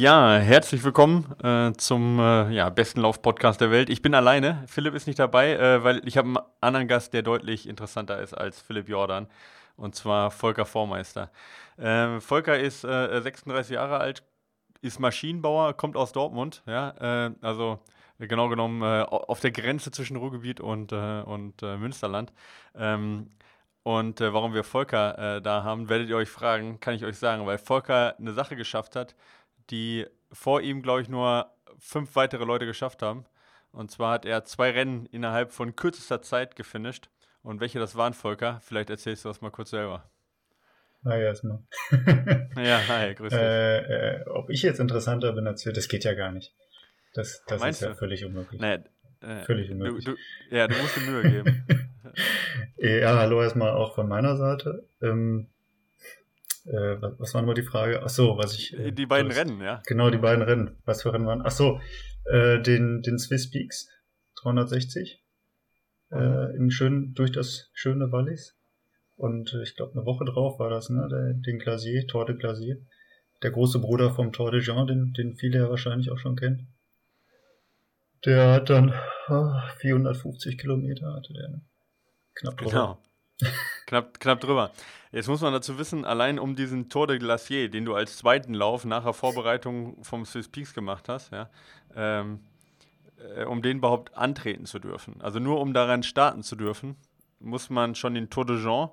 Ja, herzlich willkommen äh, zum äh, ja, besten Lauf-Podcast der Welt. Ich bin alleine. Philipp ist nicht dabei, äh, weil ich habe einen anderen Gast, der deutlich interessanter ist als Philipp Jordan. Und zwar Volker Vormeister. Ähm, Volker ist 36 äh, Jahre alt, ist Maschinenbauer, kommt aus Dortmund. Ja, äh, also genau genommen äh, auf der Grenze zwischen Ruhrgebiet und, und Münsterland. Ähm, und warum wir Volker da haben, werdet ihr euch fragen, kann ich euch sagen, weil Volker eine Sache geschafft hat, die vor ihm, glaube ich, nur fünf weitere Leute geschafft haben. Und zwar hat er zwei Rennen innerhalb von kürzester Zeit gefinisht. Und welche das waren, Volker? Vielleicht erzählst du das mal kurz selber. Hi erstmal. ja, hi, grüß dich. Äh, äh, ob ich jetzt interessanter bin als wir, das geht ja gar nicht. Das, das ist ja völlig unmöglich. Nee, äh, völlig unmöglich. Du, du, ja, du musst dir Mühe geben. ja, hallo erstmal auch von meiner Seite. Ähm, äh, was, war nochmal die Frage? Ach so, was ich. Äh, die beiden Rennen, ja. Genau, die beiden Rennen. Was für Rennen waren? Ach so, äh, den, den Swiss Peaks 360 äh, mhm. in schön, durch das schöne Wallis. Und äh, ich glaube, eine Woche drauf war das, ne? Der, den Glacier, Tour de Glacier. Der große Bruder vom Tour de Jean, den, den viele ja wahrscheinlich auch schon kennen. Der hat dann oh, 450 Kilometer hatte der. Ne? Knapp drüber. Genau. knapp, knapp drüber. Jetzt muss man dazu wissen, allein um diesen Tour de Glacier, den du als zweiten Lauf nach der Vorbereitung vom Swiss Peaks gemacht hast, ja, ähm, äh, um den überhaupt antreten zu dürfen. Also nur um daran starten zu dürfen, muss man schon den Tour de Jean,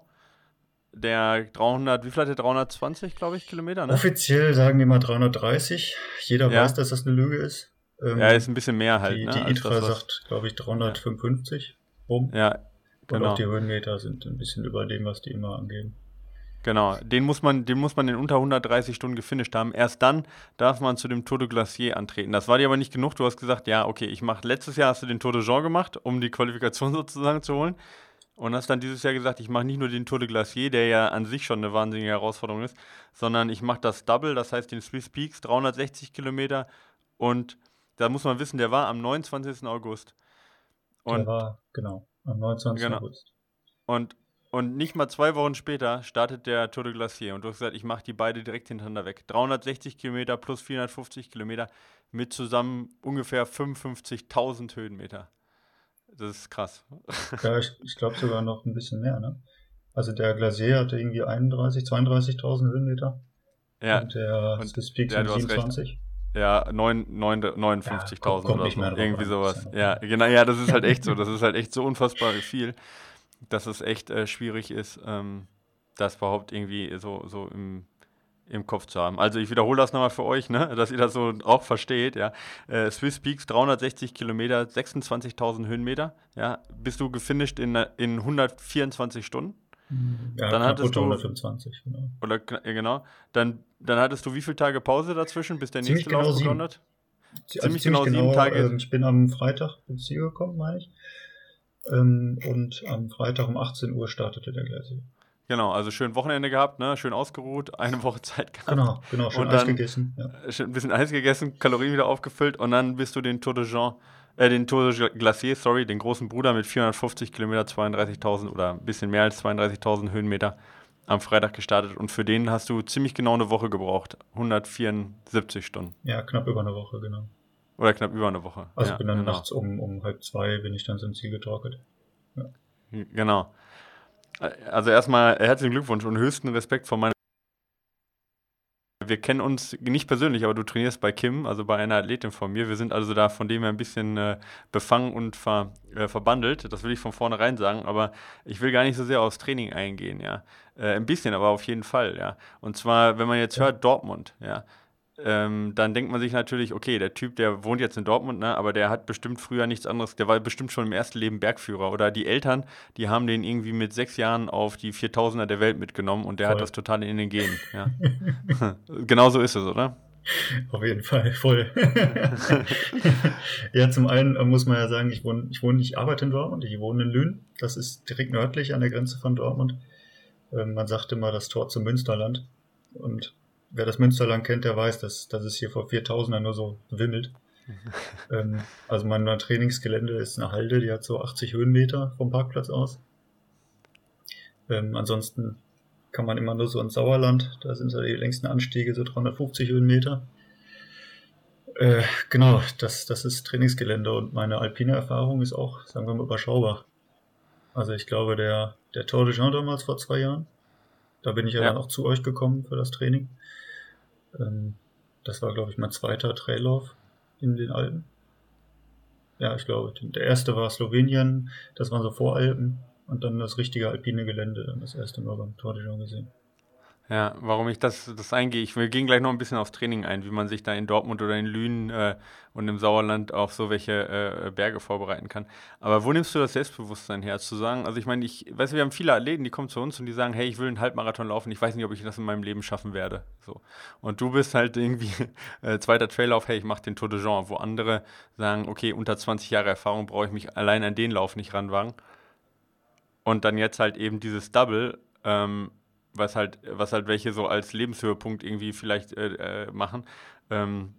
der 300, wie viel hat der 320, glaube ich, Kilometer? Ne? Offiziell sagen die mal 330. Jeder ja. weiß, dass das eine Lüge ist. Ähm, ja, ist ein bisschen mehr halt. Die, ne, die ITRA sagt, glaube ich, 355 rum. Ja, genau. Und auch die Höhenmeter sind ein bisschen über dem, was die immer angeben. Genau, den muss man, den muss man in unter 130 Stunden gefinisht haben. Erst dann darf man zu dem Tour de Glacier antreten. Das war dir aber nicht genug. Du hast gesagt, ja, okay, ich mache letztes Jahr hast du den Tour de Jean gemacht, um die Qualifikation sozusagen zu holen. Und hast dann dieses Jahr gesagt, ich mache nicht nur den Tour de Glacier, der ja an sich schon eine wahnsinnige Herausforderung ist, sondern ich mache das Double, das heißt den Swiss Peaks, 360 Kilometer. Und da muss man wissen, der war am 29. August. Und der war, genau, am 29. Genau. August. Und und nicht mal zwei Wochen später startet der Tour de Glacier und du hast gesagt, ich mache die beide direkt hintereinander weg. 360 Kilometer plus 450 Kilometer mit zusammen ungefähr 55.000 Höhenmeter. Das ist krass. Ja, ich, ich glaube sogar noch ein bisschen mehr, ne? Also der Glacier hatte irgendwie 31, 32.000 Höhenmeter. Ja. Und der Swiss Peak ja, 27. Ja, 59.000 ja, oder so. Irgendwie sowas. Ja, genau, ja, das ist halt echt so. Das ist halt echt so unfassbar viel dass es echt äh, schwierig ist, ähm, das überhaupt irgendwie so, so im, im Kopf zu haben. Also ich wiederhole das nochmal für euch, ne, dass ihr das so auch versteht. Ja. Äh, Swiss Peaks 360 Kilometer, 26.000 Höhenmeter. Ja. Bist du gefinisht in, in 124 Stunden? Ja, dann hattest du 125, genau. Oder genau. Dann, dann hattest du wie viele Tage Pause dazwischen, bis der Ziemlich nächste genau Lauf begonnen hat? Ziemlich, also ziemlich genau, genau sieben Tage. Äh, ich bin am Freitag ins Ziel gekommen, meine ich. Ähm, und am Freitag um 18 Uhr startete der Glacier. Genau, also schön Wochenende gehabt, ne? schön ausgeruht, eine Woche Zeit gehabt. Genau, genau, schön und Eis gegessen. Ja. Ein bisschen Eis gegessen, Kalorien wieder aufgefüllt und dann bist du den Tour de Jean, äh, den Tour de Glacier, sorry, den großen Bruder mit 450 Kilometer, 32.000 oder ein bisschen mehr als 32.000 Höhenmeter am Freitag gestartet und für den hast du ziemlich genau eine Woche gebraucht, 174 Stunden. Ja, knapp über eine Woche, genau. Oder knapp über eine Woche. Also ja, bin dann genau. nachts um, um halb zwei bin ich dann zum Ziel getorkelt. Ja. Genau. Also erstmal herzlichen Glückwunsch und höchsten Respekt von meiner wir kennen uns nicht persönlich, aber du trainierst bei Kim, also bei einer Athletin von mir. Wir sind also da von dem her ein bisschen äh, befangen und ver, äh, verbandelt. Das will ich von vornherein sagen, aber ich will gar nicht so sehr aufs Training eingehen, ja. Äh, ein bisschen, aber auf jeden Fall, ja. Und zwar, wenn man jetzt hört, Dortmund, ja ähm, dann denkt man sich natürlich, okay, der Typ, der wohnt jetzt in Dortmund, ne, aber der hat bestimmt früher nichts anderes, der war bestimmt schon im ersten Leben Bergführer. Oder die Eltern, die haben den irgendwie mit sechs Jahren auf die 4000er der Welt mitgenommen und der Voll. hat das total in den Genen. Ja. genau so ist es, oder? Auf jeden Fall, voll. ja, zum einen muss man ja sagen, ich wohne, ich wohne, ich arbeite in Dortmund, ich wohne in Lünen. Das ist direkt nördlich an der Grenze von Dortmund. Ähm, man sagt immer das Tor zum Münsterland. Und wer das Münsterland kennt, der weiß, dass, dass es hier vor 4000er nur so wimmelt. ähm, also mein Trainingsgelände ist eine Halde, die hat so 80 Höhenmeter vom Parkplatz aus. Ähm, ansonsten kann man immer nur so ins Sauerland, da sind so die längsten Anstiege, so 350 Höhenmeter. Äh, genau, das, das ist Trainingsgelände und meine alpine Erfahrung ist auch, sagen wir mal, überschaubar. Also ich glaube, der, der Tour de Jean damals vor zwei Jahren, da bin ich ja, ja. dann auch zu euch gekommen für das Training. Ähm, das war, glaube ich, mein zweiter Traillauf in den Alpen. Ja, ich glaube, der erste war Slowenien, das waren so Voralpen und dann das richtige alpine Gelände, dann das erste Mal beim Tour de Jean gesehen. Ja, warum ich das, das eingehe, ich wir gehen gleich noch ein bisschen aufs Training ein, wie man sich da in Dortmund oder in Lünen äh, und im Sauerland auf so welche äh, Berge vorbereiten kann. Aber wo nimmst du das Selbstbewusstsein her, zu sagen, also ich meine, ich weiß, wir haben viele Athleten, die kommen zu uns und die sagen, hey, ich will einen Halbmarathon laufen, ich weiß nicht, ob ich das in meinem Leben schaffen werde. So. Und du bist halt irgendwie äh, zweiter Traillauf, hey, ich mache den Tour de Jean, wo andere sagen, okay, unter 20 Jahre Erfahrung brauche ich mich allein an den Lauf nicht ranwagen. Und dann jetzt halt eben dieses Double, ähm, was halt, was halt welche so als Lebenshöhepunkt irgendwie vielleicht äh, äh, machen. Ähm,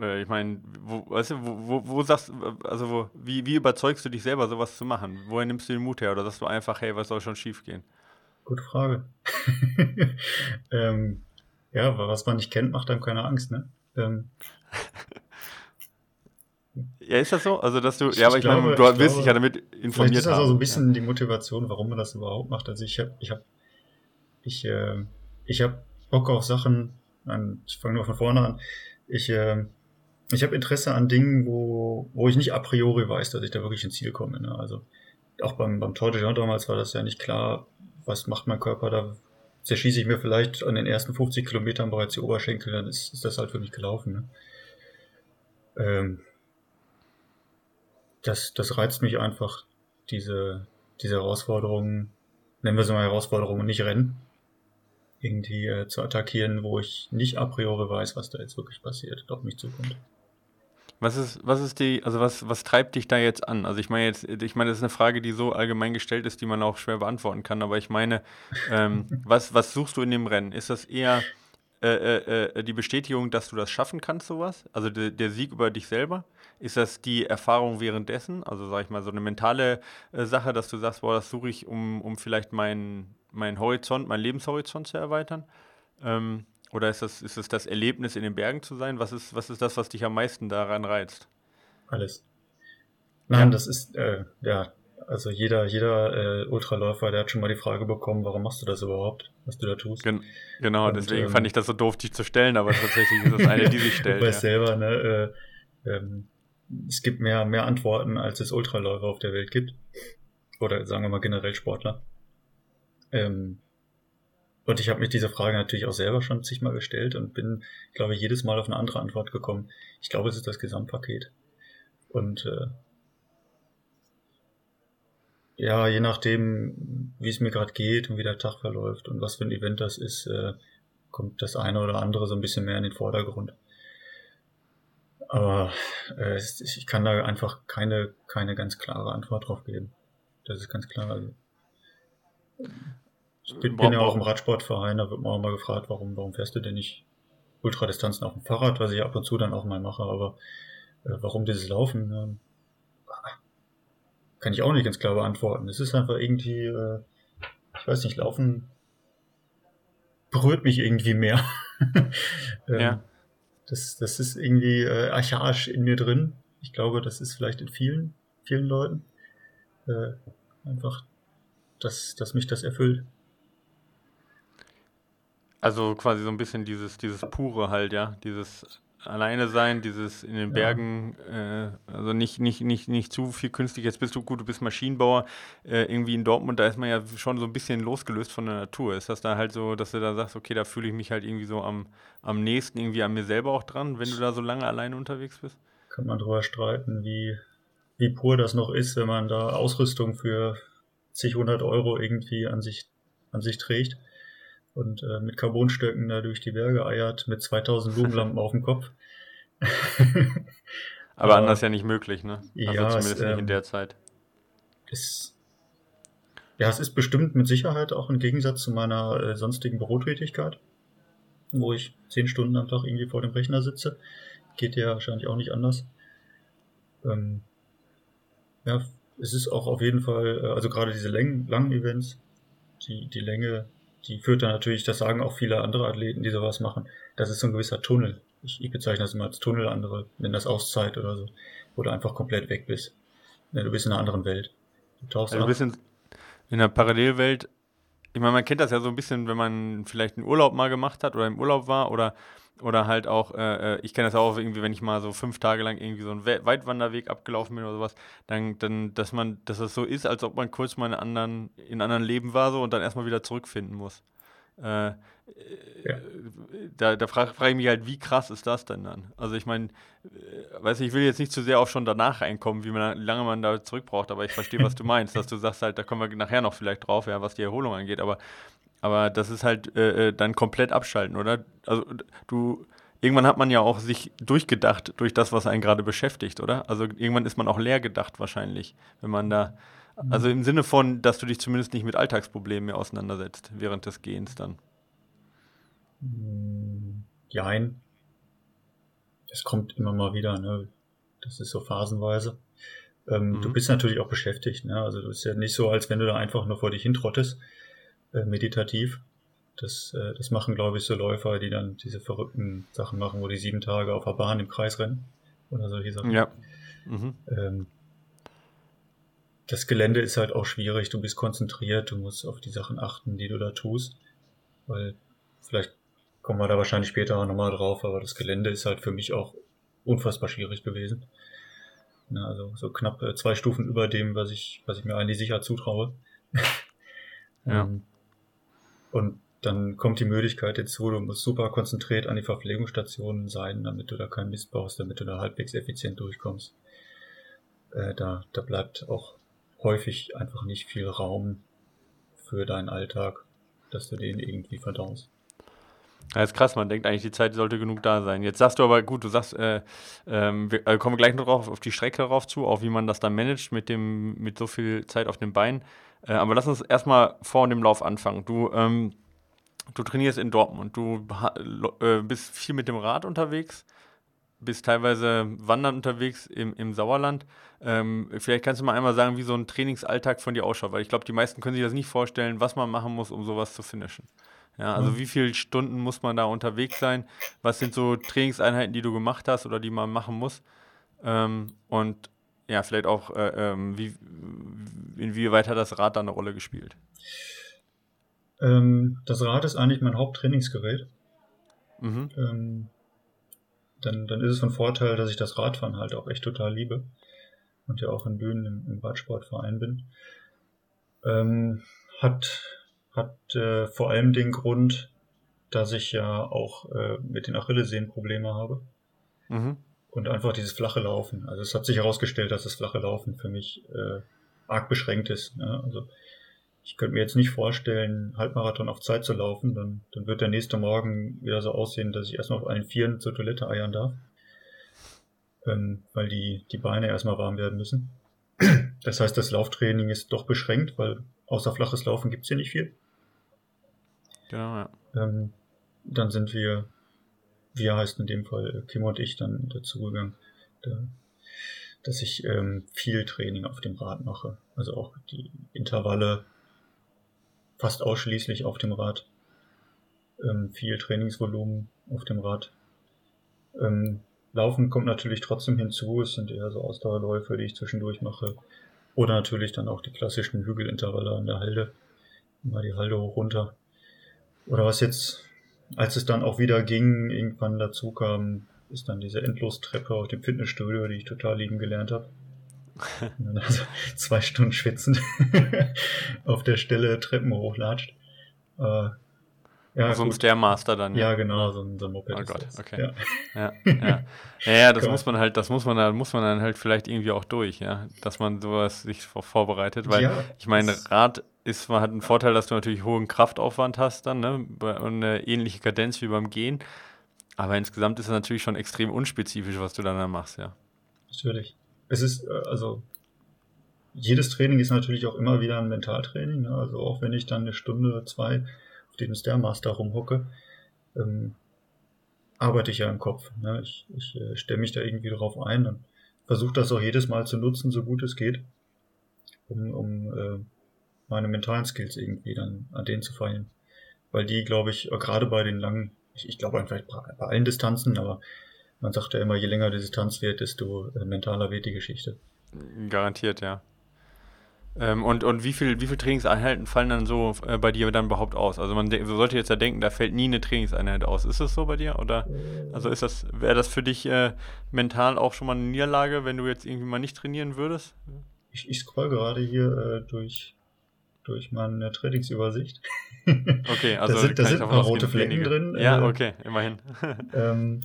äh, ich meine, wo, weißt du, wo, wo, wo sagst also wo, wie, wie überzeugst du dich selber, sowas zu machen? Woher nimmst du den Mut her? Oder sagst du einfach, hey, was soll schon schief gehen? Gute Frage. ähm, ja, was man nicht kennt, macht einem keine Angst, ne? Ähm. Ja, ist das so? Also, dass du, ich ja, aber ich, glaube, meine, du willst glaube, dich ja damit informiert ist das haben. auch so ein bisschen die Motivation, warum man das überhaupt macht. Also, ich habe ich hab ich, äh, ich habe Bock auf Sachen, an, ich fange nur von vorne an, ich, äh, ich habe Interesse an Dingen, wo, wo ich nicht a priori weiß, dass ich da wirklich ins Ziel komme. Ne? Also auch beim, beim Tour damals war das ja nicht klar, was macht mein Körper da. Zerschieße ich mir vielleicht an den ersten 50 Kilometern bereits die Oberschenkel, dann ist, ist das halt für mich gelaufen. Ne? Ähm, das, das reizt mich einfach, diese, diese Herausforderungen, nennen wir sie mal Herausforderungen, nicht Rennen, irgendwie äh, zu attackieren, wo ich nicht a priori weiß, was da jetzt wirklich passiert, auf mich zukommt. Was ist, was ist die, also was, was treibt dich da jetzt an? Also ich meine jetzt, ich meine, das ist eine Frage, die so allgemein gestellt ist, die man auch schwer beantworten kann, aber ich meine, ähm, was, was suchst du in dem Rennen? Ist das eher äh, äh, äh, die Bestätigung, dass du das schaffen kannst, sowas? Also de, der Sieg über dich selber? Ist das die Erfahrung währenddessen? Also sag ich mal, so eine mentale äh, Sache, dass du sagst, boah, das suche ich, um, um vielleicht meinen meinen Horizont, meinen Lebenshorizont zu erweitern? Ähm, oder ist das, ist es das Erlebnis, in den Bergen zu sein? Was ist, was ist das, was dich am meisten daran reizt? Alles. Nein, ja. das ist, äh, ja, also jeder, jeder äh, Ultraläufer, der hat schon mal die Frage bekommen, warum machst du das überhaupt, was du da tust? Gen genau, Und, deswegen ähm, fand ich das so doof, dich zu stellen, aber tatsächlich ist das eine, die sich stellt. Du weißt ja. selber, ne, äh, ähm, es gibt mehr, mehr Antworten, als es Ultraläufer auf der Welt gibt. Oder sagen wir mal generell Sportler. Ähm, und ich habe mich diese Frage natürlich auch selber schon zigmal gestellt und bin, glaube ich, jedes Mal auf eine andere Antwort gekommen. Ich glaube, es ist das Gesamtpaket. Und äh, ja, je nachdem, wie es mir gerade geht und wie der Tag verläuft und was für ein Event das ist, äh, kommt das eine oder andere so ein bisschen mehr in den Vordergrund. Aber äh, ich kann da einfach keine, keine ganz klare Antwort drauf geben. Das ist ganz klar. Also, ich bin, bin ja auch im Radsportverein, da wird man auch mal gefragt, warum, warum fährst du denn nicht Ultradistanzen auf dem Fahrrad, was ich ab und zu dann auch mal mache, aber äh, warum dieses Laufen, äh, kann ich auch nicht ganz klar beantworten. Es ist einfach irgendwie, äh, ich weiß nicht, Laufen berührt mich irgendwie mehr. ähm, ja. Das, das ist irgendwie äh, archaisch in mir drin. Ich glaube, das ist vielleicht in vielen, vielen Leuten. Äh, einfach, dass, dass mich das erfüllt. Also quasi so ein bisschen dieses, dieses pure halt, ja, dieses alleine sein, dieses in den Bergen, ja. äh, also nicht, nicht, nicht, nicht zu viel künstlich. Jetzt bist du gut, du bist Maschinenbauer, äh, irgendwie in Dortmund, da ist man ja schon so ein bisschen losgelöst von der Natur. Ist das da halt so, dass du da sagst, okay, da fühle ich mich halt irgendwie so am, am nächsten irgendwie an mir selber auch dran, wenn du da so lange alleine unterwegs bist? Kann man drüber streiten, wie, wie pur das noch ist, wenn man da Ausrüstung für zig hundert Euro irgendwie an sich, an sich trägt. und äh, mit Carbonstöcken da durch die Berge eiert mit 2000 Blumenlampen auf dem Kopf. Aber anders ja nicht möglich, ne? Also ja, zumindest es, nicht in ähm, der Zeit. Ist, ja, es ist bestimmt mit Sicherheit auch im Gegensatz zu meiner äh, sonstigen Bürotätigkeit, wo ich zehn Stunden am Tag irgendwie vor dem Rechner sitze. Geht ja wahrscheinlich auch nicht anders. Ähm, ja, es ist auch auf jeden Fall, äh, also gerade diese Längen, langen Events, die, die Länge, die führt dann natürlich, das sagen auch viele andere Athleten, die sowas machen, das ist so ein gewisser Tunnel. Ich, ich bezeichne das immer als Tunnel, andere nennen das Auszeit oder so, wo du einfach komplett weg bist. Ja, du bist in einer anderen Welt. Du tauchst Also du ab. bist in, in einer Parallelwelt. Ich meine, man kennt das ja so ein bisschen, wenn man vielleicht einen Urlaub mal gemacht hat oder im Urlaub war oder, oder halt auch, äh, äh, ich kenne das auch irgendwie, wenn ich mal so fünf Tage lang irgendwie so einen We Weitwanderweg abgelaufen bin oder sowas, dann, dann, dass man, dass es so ist, als ob man kurz mal in anderen, in anderen Leben war so und dann erstmal wieder zurückfinden muss. Äh, Ja. Da, da frage frag ich mich halt, wie krass ist das denn dann? Also ich meine, äh, weiß ich, will jetzt nicht zu sehr auf schon danach reinkommen, wie, man, lange man da zurück braucht, aber ich verstehe, was du meinst, dass du sagst halt, da kommen wir nachher noch vielleicht drauf, ja, was die Erholung angeht, aber, aber das ist halt äh, äh, dann komplett abschalten, oder? Also du, irgendwann hat man ja auch sich durchgedacht durch das, was einen gerade beschäftigt, oder? Also irgendwann ist man auch leer gedacht wahrscheinlich, wenn man da, also im Sinne von, dass du dich zumindest nicht mit Alltagsproblemen mehr auseinandersetzt während des Gehens dann. Mm, Jein. Es kommt immer mal wieder, ne? Das ist so phasenweise. Ähm, Mhm. Du bist natürlich auch beschäftigt, ne? Also du ist ja nicht so, als wenn du da einfach nur vor dich hintrottest, äh, meditativ. Das, äh, das machen, glaube ich, so Läufer, die dann diese verrückten Sachen machen, wo die sieben Tage auf der Bahn im Kreis rennen. Oder solche Sachen. Ja. Mhm. Ähm, das Gelände ist halt auch schwierig, du bist konzentriert, du musst auf die Sachen achten, die du da tust. Weil vielleicht kommen wir da wahrscheinlich später nochmal drauf, aber das Gelände ist halt für mich auch unfassbar schwierig gewesen. Na, also so knapp äh, zwei Stufen über dem, was ich, was ich mir eigentlich sicher zutraue. Ja. Ähm, Und dann kommt die Möglichkeit hinzu, du musst super konzentriert an die Verpflegungsstationen sein, damit du da keinen Mist baust, damit du da halbwegs effizient durchkommst. Äh, da, da bleibt auch häufig einfach nicht viel Raum für deinen Alltag, dass du den irgendwie verdaust. Ja, ist krass, man denkt eigentlich, die Zeit sollte genug da sein. Jetzt sagst du aber, gut, du sagst, äh, ähm, wir äh, kommen gleich noch drauf, auf die Strecke darauf zu, auch wie man das dann managt mit, dem, mit so viel Zeit auf den Beinen. Äh, aber lass uns erstmal vor dem Lauf anfangen. Du, ähm, du trainierst in Dortmund, du äh, bist viel mit dem Rad unterwegs, bist teilweise wandern unterwegs im, im Sauerland. Ähm, vielleicht kannst du mal einmal sagen, wie so ein Trainingsalltag von dir ausschaut, weil ich glaube, die meisten können sich das nicht vorstellen, was man machen muss, um sowas zu finishen. Ja, also Mhm. wie viele Stunden muss man da unterwegs sein? Was sind so Trainingseinheiten, die du gemacht hast oder die man machen muss? Ähm, und ja, vielleicht auch, äh, ähm, wie, inwieweit hat das Rad da eine Rolle gespielt? Ähm, das Rad ist eigentlich mein Haupttrainingsgerät. Mhm. ähm, dann, dann ist es von Vorteil, dass ich das Radfahren halt auch echt total liebe und ja auch in Bühnen im, im Radsportverein bin. Ähm, hat hat äh, vor allem den Grund, dass ich ja auch äh, mit den Achillessehnen Probleme habe Mhm. und einfach dieses flache Laufen. Also es hat sich herausgestellt, dass das flache Laufen für mich äh, arg beschränkt ist. Ne? Also ich könnte mir jetzt nicht vorstellen, Halbmarathon auf Zeit zu laufen, dann, dann wird der nächste Morgen wieder so aussehen, dass ich erstmal auf allen Vieren zur Toilette eiern darf, ähm, weil die, die Beine erstmal warm werden müssen. Das heißt, das Lauftraining ist doch beschränkt, weil außer flaches Laufen gibt's hier nicht viel. Genau, ja. Ähm, dann sind wir, wir heißt in dem Fall äh, Kim und ich, dann dazu gegangen, da, dass ich ähm, viel Training auf dem Rad mache. Also auch die Intervalle fast ausschließlich auf dem Rad. Ähm, viel Trainingsvolumen auf dem Rad. Ähm, Laufen kommt natürlich trotzdem hinzu. Es sind eher so Ausdauerläufe, die ich zwischendurch mache. Oder natürlich dann auch die klassischen Hügelintervalle an der Halde. Mal die Halde hoch runter. Oder was jetzt, als es dann auch wieder ging, irgendwann dazu kam, ist dann diese Endlostreppe auf dem Fitnessstudio, die ich total lieben gelernt habe. Also zwei Stunden schwitzend auf der Stelle Treppen hochlatscht. Äh, Ja, so ein Stairmaster dann. Ja, genau, so ein, so ein Moped. Oh Gott, okay. Ja, ja, ja. ja, ja das muss man halt, das muss man, da muss man dann halt vielleicht irgendwie auch durch, ja, dass man sowas sich vorbereitet, weil ja, ich meine, Rad ist, man hat einen Vorteil, dass du natürlich hohen Kraftaufwand hast dann, ne, und eine ähnliche Kadenz wie beim Gehen, aber insgesamt ist es natürlich schon extrem unspezifisch, was du dann, dann machst, ja. Natürlich. Es ist, äh, also, jedes Training ist natürlich auch immer wieder ein Mentaltraining, ne? also auch wenn ich dann eine Stunde, zwei dem Stairmaster rumhocke, ähm, arbeite ich ja im Kopf. Ne? Ich, ich äh, stelle mich da irgendwie drauf ein und versuche das auch jedes Mal zu nutzen, so gut es geht, um, um äh, meine mentalen Skills irgendwie dann an denen zu feilen. Weil die, glaube ich, gerade bei den langen, ich, ich glaube einfach bei allen Distanzen, aber man sagt ja immer, je länger die Distanz wird, desto äh, mentaler wird die Geschichte. Garantiert, ja. Ähm, und, und wie viel, wie viel Trainingseinheiten fallen dann so äh, bei dir dann überhaupt aus? Also man so sollte jetzt ja denken, da fällt nie eine Trainingseinheit aus. Ist das so bei dir? Oder also ist das, wäre das für dich äh, mental auch schon mal eine Niederlage, wenn du jetzt irgendwie mal nicht trainieren würdest? Ich, ich scroll gerade hier äh, durch, durch meine Trainingsübersicht. Okay, also da sind, da sind ein paar rote Flecken drin. Ja, äh, okay, immerhin. ähm,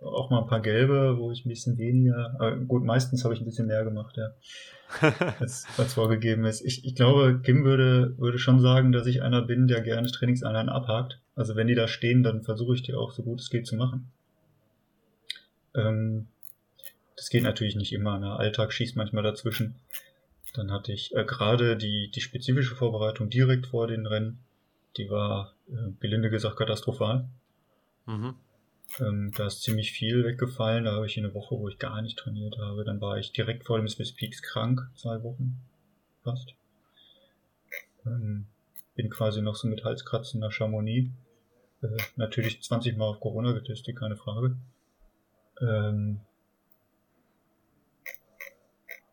auch mal ein paar gelbe, wo ich ein bisschen weniger, aber gut, meistens habe ich ein bisschen mehr gemacht, ja. als, als vorgegeben ist. Ich, ich glaube, Kim würde, würde schon sagen, dass ich einer bin, der gerne Trainingseinheiten abhakt. Also wenn die da stehen, dann versuche ich die auch so gut es geht zu machen. Ähm, das geht natürlich nicht immer. Ne? Alltag schießt manchmal dazwischen. Dann hatte ich äh, gerade die, die spezifische Vorbereitung direkt vor den Rennen. Die war, äh, gelinde gesagt, katastrophal. Mhm. Ähm, da ist ziemlich viel weggefallen. Da habe ich eine Woche, wo ich gar nicht trainiert habe. Dann war ich direkt vor dem Swiss Peaks krank, zwei Wochen fast. Ähm, bin quasi noch so mit Halskratzen nach Chamonix. Äh, natürlich 20 Mal auf Corona getestet, keine Frage. Ähm,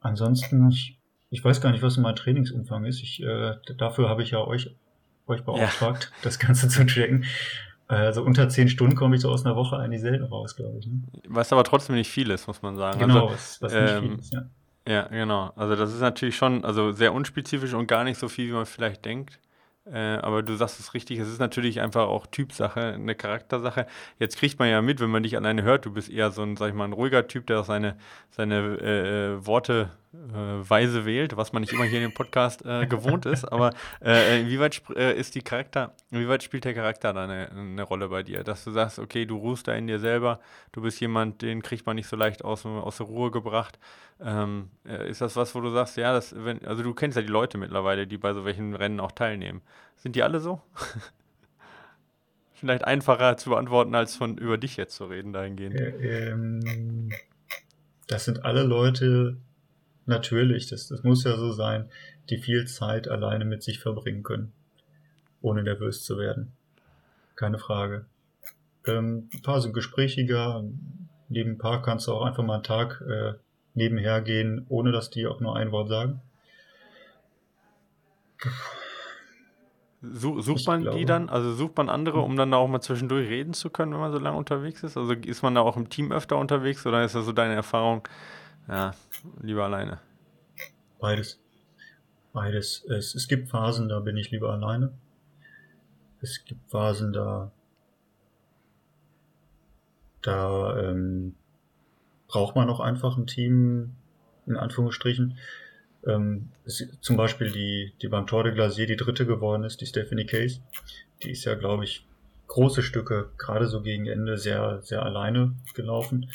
ansonsten, ich, ich weiß gar nicht, was mein Trainingsumfang ist. Ich, äh, dafür habe ich ja euch, euch beauftragt, ja. das Ganze zu checken. Also unter zehn Stunden komme ich so aus einer Woche eigentlich selten raus, glaube ich. Ne? Was aber trotzdem nicht viel ist, muss man sagen. Genau, also, was, was ähm, nicht viel ist, ja. Ja, genau. Also das ist natürlich schon also sehr unspezifisch und gar nicht so viel, wie man vielleicht denkt. Äh, aber du sagst es richtig, es ist natürlich einfach auch Typsache, eine Charaktersache. Jetzt kriegt man ja mit, wenn man dich alleine hört, du bist eher so ein, sag ich mal, ein ruhiger Typ, der auch seine, seine äh, äh Worte weise wählt, was man nicht immer hier in dem Podcast äh, gewohnt ist. Aber äh, inwieweit äh, ist die Charakter, inwieweit spielt der Charakter da eine, eine, Rolle bei dir? Dass du sagst, okay, du ruhst da in dir selber, du bist jemand, den kriegt man nicht so leicht aus, aus der Ruhe gebracht. Ähm, äh, ist das was, wo du sagst, ja, das, wenn, also du kennst ja die Leute mittlerweile, die bei so welchen Rennen auch teilnehmen. Sind die alle so? Vielleicht einfacher zu beantworten, als von über dich jetzt zu reden dahingehend. Ähm, das sind alle Leute, natürlich, das, das muss ja so sein, die viel Zeit alleine mit sich verbringen können, ohne nervös zu werden. Keine Frage. Ähm, ein paar sind gesprächiger, neben ein paar kannst du auch einfach mal einen Tag äh, nebenher gehen, ohne dass die auch nur ein Wort sagen. Sucht man glaube, die dann, also sucht man andere, um dann auch mal zwischendurch reden zu können, wenn man so lange unterwegs ist? Also ist man da auch im Team öfter unterwegs oder ist das so deine Erfahrung, ja, lieber alleine? Beides. Beides. Es, es gibt Phasen, da bin ich lieber alleine. Es gibt Phasen, da, da ähm, braucht man auch einfach ein Team, in Anführungsstrichen. Ähm, es, zum Beispiel die, die beim Tour de Glacier die dritte geworden ist, die Stephanie Case. Die ist ja, glaube ich, große Stücke, gerade so gegen Ende, sehr, sehr alleine gelaufen.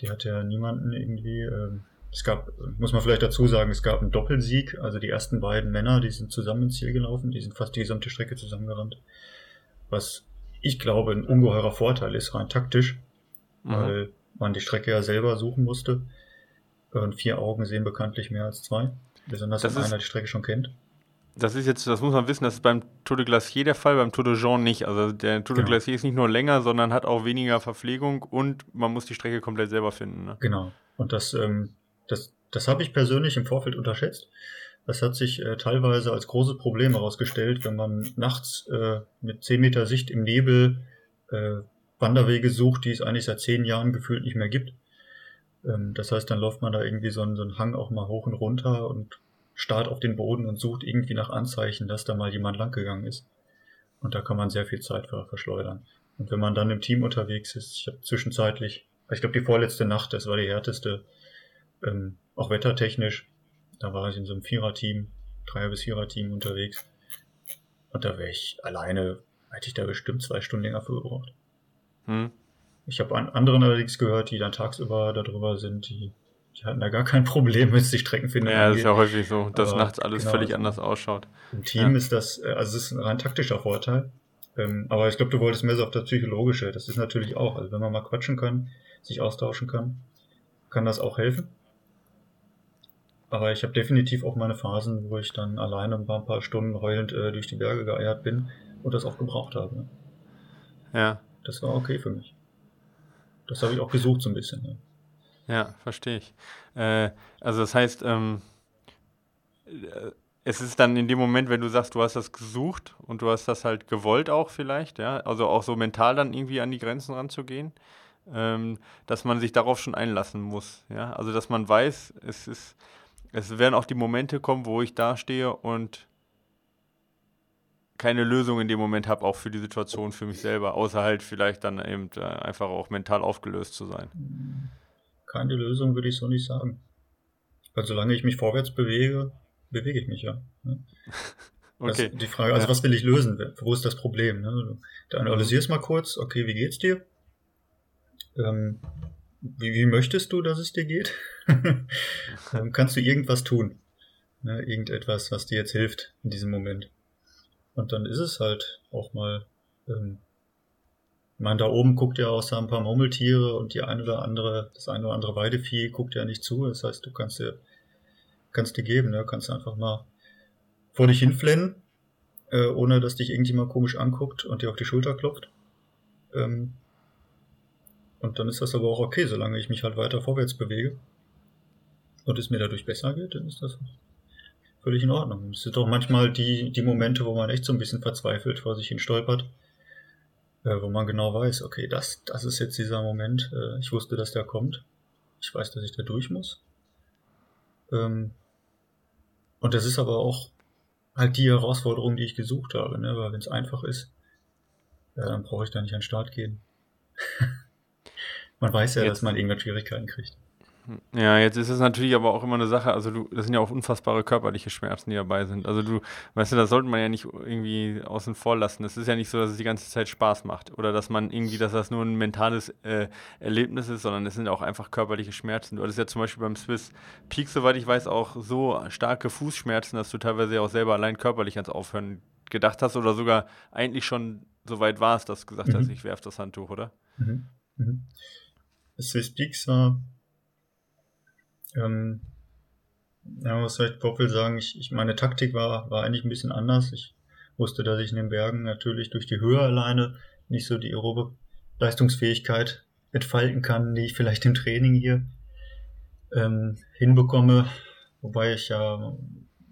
Die hat ja niemanden irgendwie. Ähm, es gab, muss man vielleicht dazu sagen, es gab einen Doppelsieg. Also die ersten beiden Männer, die sind zusammen ins Ziel gelaufen, die sind fast die gesamte Strecke zusammengerannt. Was ich glaube ein ungeheurer Vorteil ist, rein taktisch, mhm. weil man die Strecke ja selber suchen musste. Und vier Augen sehen bekanntlich mehr als zwei. Besonders das wenn einer die Strecke schon kennt. Das ist jetzt, das muss man wissen, das ist beim Tour de Glacier der Fall, beim Tour de Jean nicht. Also der Tour de genau. Glacier ist nicht nur länger, sondern hat auch weniger Verpflegung und man muss die Strecke komplett selber finden. Ne? Genau. Und das, ähm, das, das habe ich persönlich im Vorfeld unterschätzt. Das hat sich äh, teilweise als großes Problem herausgestellt, wenn man nachts äh, mit 10 Meter Sicht im Nebel äh, Wanderwege sucht, die es eigentlich seit zehn Jahren gefühlt nicht mehr gibt. Ähm, das heißt, dann läuft man da irgendwie so einen, so einen Hang auch mal hoch und runter und starrt auf den Boden und sucht irgendwie nach Anzeichen, dass da mal jemand langgegangen ist. Und da kann man sehr viel Zeit verschleudern. Und wenn man dann im Team unterwegs ist, ich habe zwischenzeitlich, ich glaube die vorletzte Nacht, das war die härteste, ähm, auch wettertechnisch, da war ich in so einem Vierer-Team, Dreier- bis Vierer-Team unterwegs. Und da wäre ich alleine, hätte ich da bestimmt zwei Stunden länger für gebraucht. Hm. Ich habe an anderen allerdings gehört, die dann tagsüber darüber sind, die, die hatten da gar kein Problem mit sich Strecken finden. Ja, das ist ja häufig so, dass Aber nachts alles genau, völlig anders ausschaut. Im Team ja. ist das, äh, also es ist ein rein taktischer Vorteil. Ähm, aber ich glaube, du wolltest mehr so auf das Psychologische. Das ist natürlich auch, also wenn man mal quatschen kann, sich austauschen kann, kann das auch helfen. Aber ich habe definitiv auch meine Phasen, wo ich dann alleine ein paar, ein paar Stunden heulend äh, durch die Berge geeiert bin und das auch gebraucht habe. Ja. Das war okay für mich. Das habe ich auch gesucht so ein bisschen. Ja, ja verstehe ich. Äh, also das heißt, ähm, äh, es ist dann in dem Moment, wenn du sagst, du hast das gesucht und du hast das halt gewollt auch vielleicht, ja, also auch so mental dann irgendwie an die Grenzen ranzugehen, ähm, dass man sich darauf schon einlassen muss, ja, also dass man weiß, es ist es werden auch die Momente kommen, wo ich dastehe und keine Lösung in dem Moment habe, auch für die Situation für mich selber, außer halt vielleicht dann eben äh, einfach auch mental aufgelöst zu sein. Keine Lösung würde ich so nicht sagen. Weil solange ich mich vorwärts bewege, bewege ich mich ja. Ne? okay. die Frage, also ja. was will ich lösen? Wo ist das Problem? Ne? Du analysierst mal kurz, okay, wie geht's dir? Ähm, wie, wie möchtest du, dass es dir geht? ähm, kannst du irgendwas tun? Ne, irgendetwas, was dir jetzt hilft in diesem Moment. Und dann ist es halt auch mal, ähm, ich meine, da oben guckt ja auch so ein paar Murmeltiere und die eine oder andere, das eine oder andere Weidevieh guckt ja nicht zu. Das heißt, du kannst dir, kannst dir geben, ne? kannst einfach mal vor dich hinflennen, äh, ohne dass dich irgendjemand komisch anguckt und dir auf die Schulter klopft. Ähm, und dann ist das aber auch okay, solange ich mich halt weiter vorwärts bewege und es mir dadurch besser geht, dann ist das völlig in Ordnung. Es sind auch manchmal die, die Momente, wo man echt so ein bisschen verzweifelt vor sich hin stolpert, äh, wo man genau weiß, okay, das, das ist jetzt dieser Moment, äh, ich wusste, dass der kommt. Ich weiß, dass ich da durch muss. Ähm, und das ist aber auch halt die Herausforderung, die ich gesucht habe, ne? weil wenn es einfach ist, ja, dann brauche ich da nicht an den Start gehen. Man weiß ja, jetzt, dass man irgendwann Schwierigkeiten kriegt. Ja, jetzt ist es natürlich aber auch immer eine Sache, also du, das sind ja auch unfassbare körperliche Schmerzen, die dabei sind. Also du, weißt du, das sollte man ja nicht irgendwie außen vor lassen. Es ist ja nicht so, dass es die ganze Zeit Spaß macht oder dass man irgendwie, dass das nur ein mentales äh, Erlebnis ist, sondern es sind auch einfach körperliche Schmerzen. Du hattest ja zum Beispiel beim Swiss Peak, soweit ich weiß, auch so starke Fußschmerzen, dass du teilweise ja auch selber allein körperlich ans Aufhören gedacht hast oder sogar eigentlich schon so weit warst, dass du gesagt mhm. hast, ich werf das Handtuch, oder? Mhm. Mhm. Swiss Peaks war, ähm, ja, was soll ich Poppel sagen? Ich, ich, meine Taktik war, war eigentlich ein bisschen anders. Ich wusste, dass ich in den Bergen natürlich durch die Höhe alleine nicht so die aerobe Leistungsfähigkeit entfalten kann, die ich vielleicht im Training hier ähm, hinbekomme. Wobei ich ja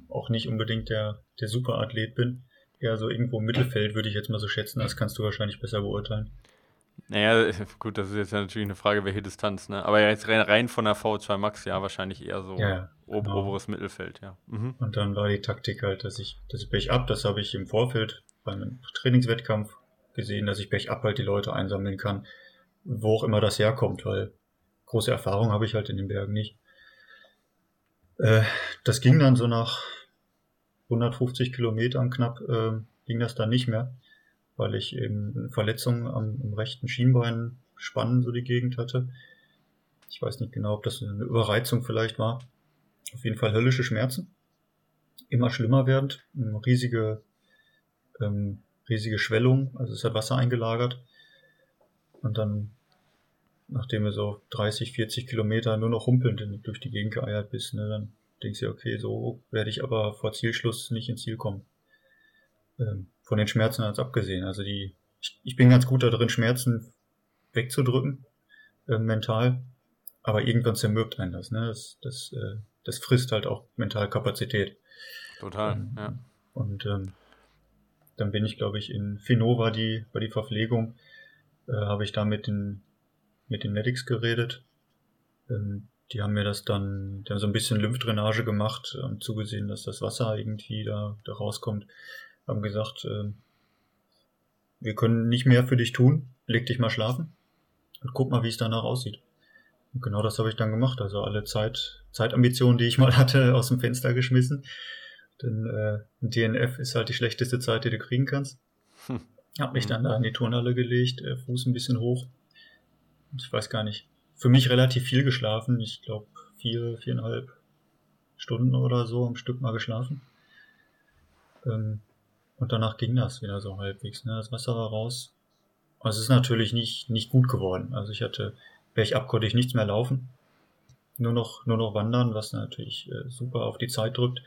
auch nicht unbedingt der, der Superathlet bin. Ja, so irgendwo im Mittelfeld würde ich jetzt mal so schätzen. Das kannst du wahrscheinlich besser beurteilen. Naja, gut, das ist jetzt natürlich eine Frage, welche Distanz, ne? Aber jetzt rein von der V2 Max, ja, wahrscheinlich eher so ja, genau. oberes Mittelfeld, ja. Mhm. Und dann war die Taktik halt, dass ich, das ich ab, das habe ich im Vorfeld beim Trainingswettkampf gesehen, dass ich Pech ab halt die Leute einsammeln kann, wo auch immer das herkommt, weil große Erfahrung habe ich halt in den Bergen nicht. Äh, das ging dann so nach 150 Kilometern knapp, äh, ging das dann nicht mehr weil ich eben Verletzungen am, am rechten Schienbein spannen so die Gegend hatte. Ich weiß nicht genau, ob das eine Überreizung vielleicht war. Auf jeden Fall höllische Schmerzen. Immer schlimmer werdend. Eine riesige, ähm, riesige Schwellung. Also es hat Wasser eingelagert. Und dann, nachdem du so 30, 40 Kilometer nur noch humpelnd durch die Gegend geeiert bist, ne, dann denkst du, okay, so werde ich aber vor Zielschluss nicht ins Ziel kommen. Ähm, von den Schmerzen als abgesehen. Also die, ich, ich bin ganz gut darin, Schmerzen wegzudrücken, äh, mental, aber irgendwann zermürbt einen das. Ne? Das, das, äh, das frisst halt auch mental Kapazität. Total, ähm, ja. Und ähm, dann bin ich, glaube ich, in Finova, die, bei die Verpflegung, äh, habe ich da mit den, mit den Medics geredet. Ähm, die haben mir das dann, die haben so ein bisschen Lymphdrainage gemacht und zugesehen, dass das Wasser irgendwie da, da rauskommt haben gesagt, äh, wir können nicht mehr für dich tun, leg dich mal schlafen und guck mal, wie es danach aussieht. Und genau das habe ich dann gemacht. Also alle Zeit, Zeitambitionen, die ich mal hatte, aus dem Fenster geschmissen. Denn äh, ein DNF ist halt die schlechteste Zeit, die du kriegen kannst. Hm. Hab mich dann da in die Turnhalle gelegt, äh, Fuß ein bisschen hoch. Ich weiß gar nicht. Für mich relativ viel geschlafen. Ich glaube vier, viereinhalb Stunden oder so am Stück mal geschlafen. Ähm, und danach ging das wieder so halbwegs. Ne? Das Wasser war raus. Aber es ist natürlich nicht, nicht gut geworden. Also ich hatte, bergab konnte ich nichts mehr laufen. Nur noch, nur noch wandern, was natürlich äh, super auf die Zeit drückt.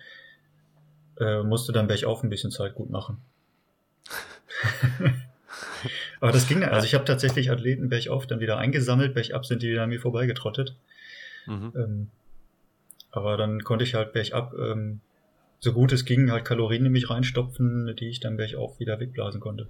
Äh, musste dann bergauf ein bisschen Zeit gut machen. Aber das ging dann. Also ich habe tatsächlich Athleten bergauf dann wieder eingesammelt, bergab sind die wieder an mir vorbeigetrottet. Mhm. Ähm, aber dann konnte ich halt bergab, ähm, so gut es ging, halt Kalorien in mich reinstopfen, die ich dann bergauf wieder wegblasen konnte.